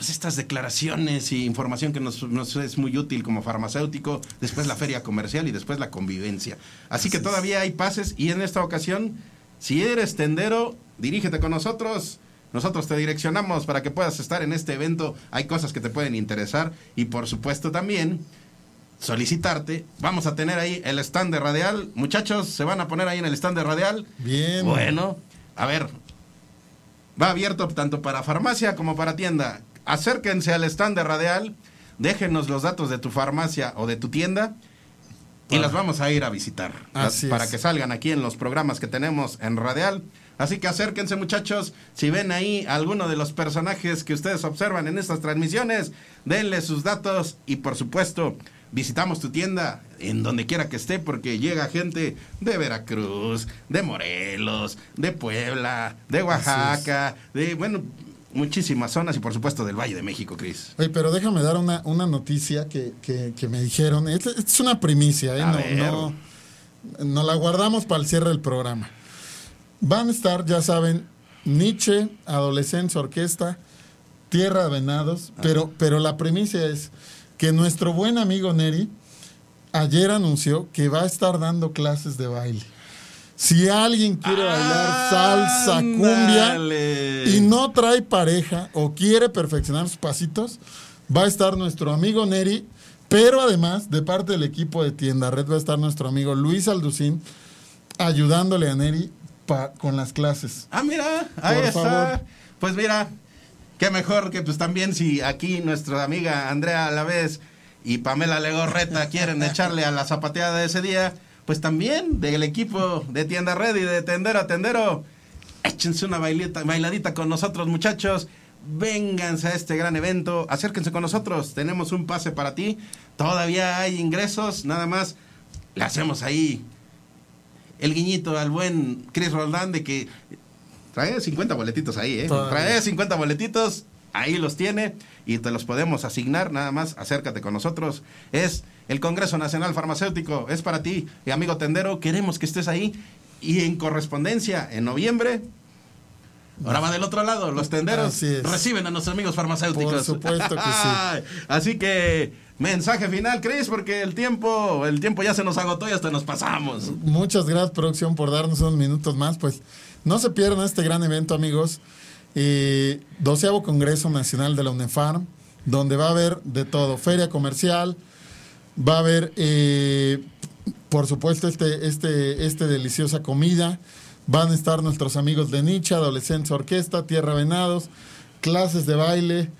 pues estas declaraciones y información que nos, es muy útil como farmacéutico, después la feria comercial y después la convivencia. Así, que todavía hay pases y en esta ocasión, si eres tendero, dirígete con nosotros. Nosotros te direccionamos para que puedas estar en este evento. Hay cosas que te pueden interesar y por supuesto también solicitarte. Vamos a tener ahí el stand de Radial. Muchachos, se van a poner ahí en el stand de Radial. Bien. Bueno, a ver. Va abierto tanto para farmacia como para tienda acérquense al stand de Radial, déjenos los datos de tu farmacia o de tu tienda y las vamos a ir a visitar para que salgan aquí en los programas que tenemos en Radial. Así que acérquense muchachos, si ven ahí alguno de los personajes que ustedes observan en estas transmisiones, denle sus datos y por supuesto visitamos tu tienda en donde quiera que esté porque llega gente de Veracruz, de Morelos, de Puebla, de Oaxaca, de, bueno, muchísimas zonas y por supuesto del Valle de México, Cris. Oye, pero déjame dar una, una noticia que, que, que me dijeron. Esta es una primicia, ¿eh? A No, ver. no, no la guardamos para el cierre del programa. Van a estar, ya saben, Nietzsche, Adolescentes Orquesta, Tierra de Venados, pero, pero la primicia es que nuestro buen amigo Neri ayer anunció que va a estar dando clases de baile. Si alguien quiere bailar salsa, cumbia y no trae pareja o quiere perfeccionar sus pasitos, va a estar nuestro amigo Neri, pero además de parte del equipo de Tienda Red va a estar nuestro amigo Luis Alducín ayudándole a Neri pa- con las clases. Ah, mira, ahí Por está. favor. Pues mira, qué mejor que pues también si aquí nuestra amiga Andrea Alavés y Pamela Legorreta quieren echarle a la zapateada de ese día, pues también del equipo de Tienda Red y de Tendero a Tendero, échense una bailita, bailadita con nosotros, muchachos. Vénganse a este gran evento, acérquense con nosotros, tenemos un pase para ti, todavía hay ingresos, nada más le hacemos ahí el guiñito al buen Chris Roldán de que trae 50 boletitos ahí, ¿eh? Todavía. Trae 50 boletitos, ahí los tiene y te los podemos asignar, nada más acércate con nosotros. Es el Congreso Nacional Farmacéutico, es para ti, y amigo tendero, queremos que estés ahí y en correspondencia, en noviembre. Ahora va del otro lado, los tenderos reciben a nuestros amigos farmacéuticos. Por supuesto que sí. Así que mensaje final, Chris, porque el tiempo, el tiempo ya se nos agotó y hasta nos pasamos. Muchas gracias, producción, por darnos unos minutos más. Pues no se pierdan este gran evento, amigos. Eh, doceavo Congreso Nacional de la UNEFARM, donde va a haber de todo: feria comercial, va a haber, eh, por supuesto, este, este, este deliciosa comida. Van a estar nuestros amigos de Nietzsche, Adolescentes Orquesta, Tierra Venados, clases de baile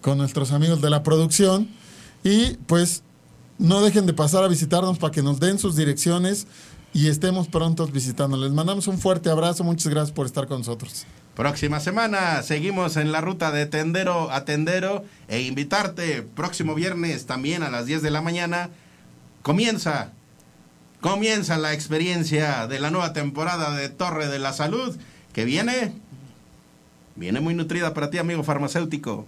con nuestros amigos de la producción. Y pues no dejen de pasar a visitarnos para que nos den sus direcciones y estemos prontos visitando. Les mandamos un fuerte abrazo. Muchas gracias por estar con nosotros. Próxima semana seguimos en la ruta de tendero a tendero e invitarte próximo viernes también a las 10 de la mañana. Comienza, comienza la experiencia de la nueva temporada de Torre de la Salud que viene, viene muy nutrida para ti amigo farmacéutico.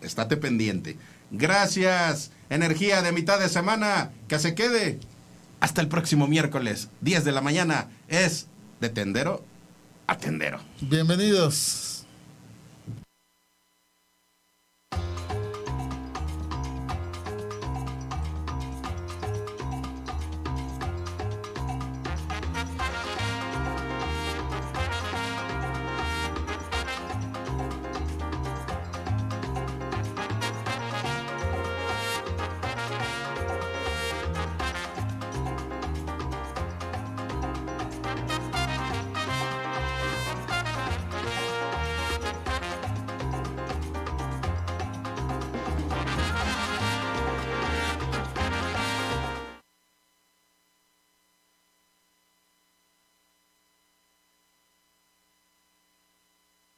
Estate pendiente. Gracias, energía de mitad de semana, que se quede. Hasta el próximo miércoles, 10 de la mañana, es de tendero a tendero. Bienvenidos.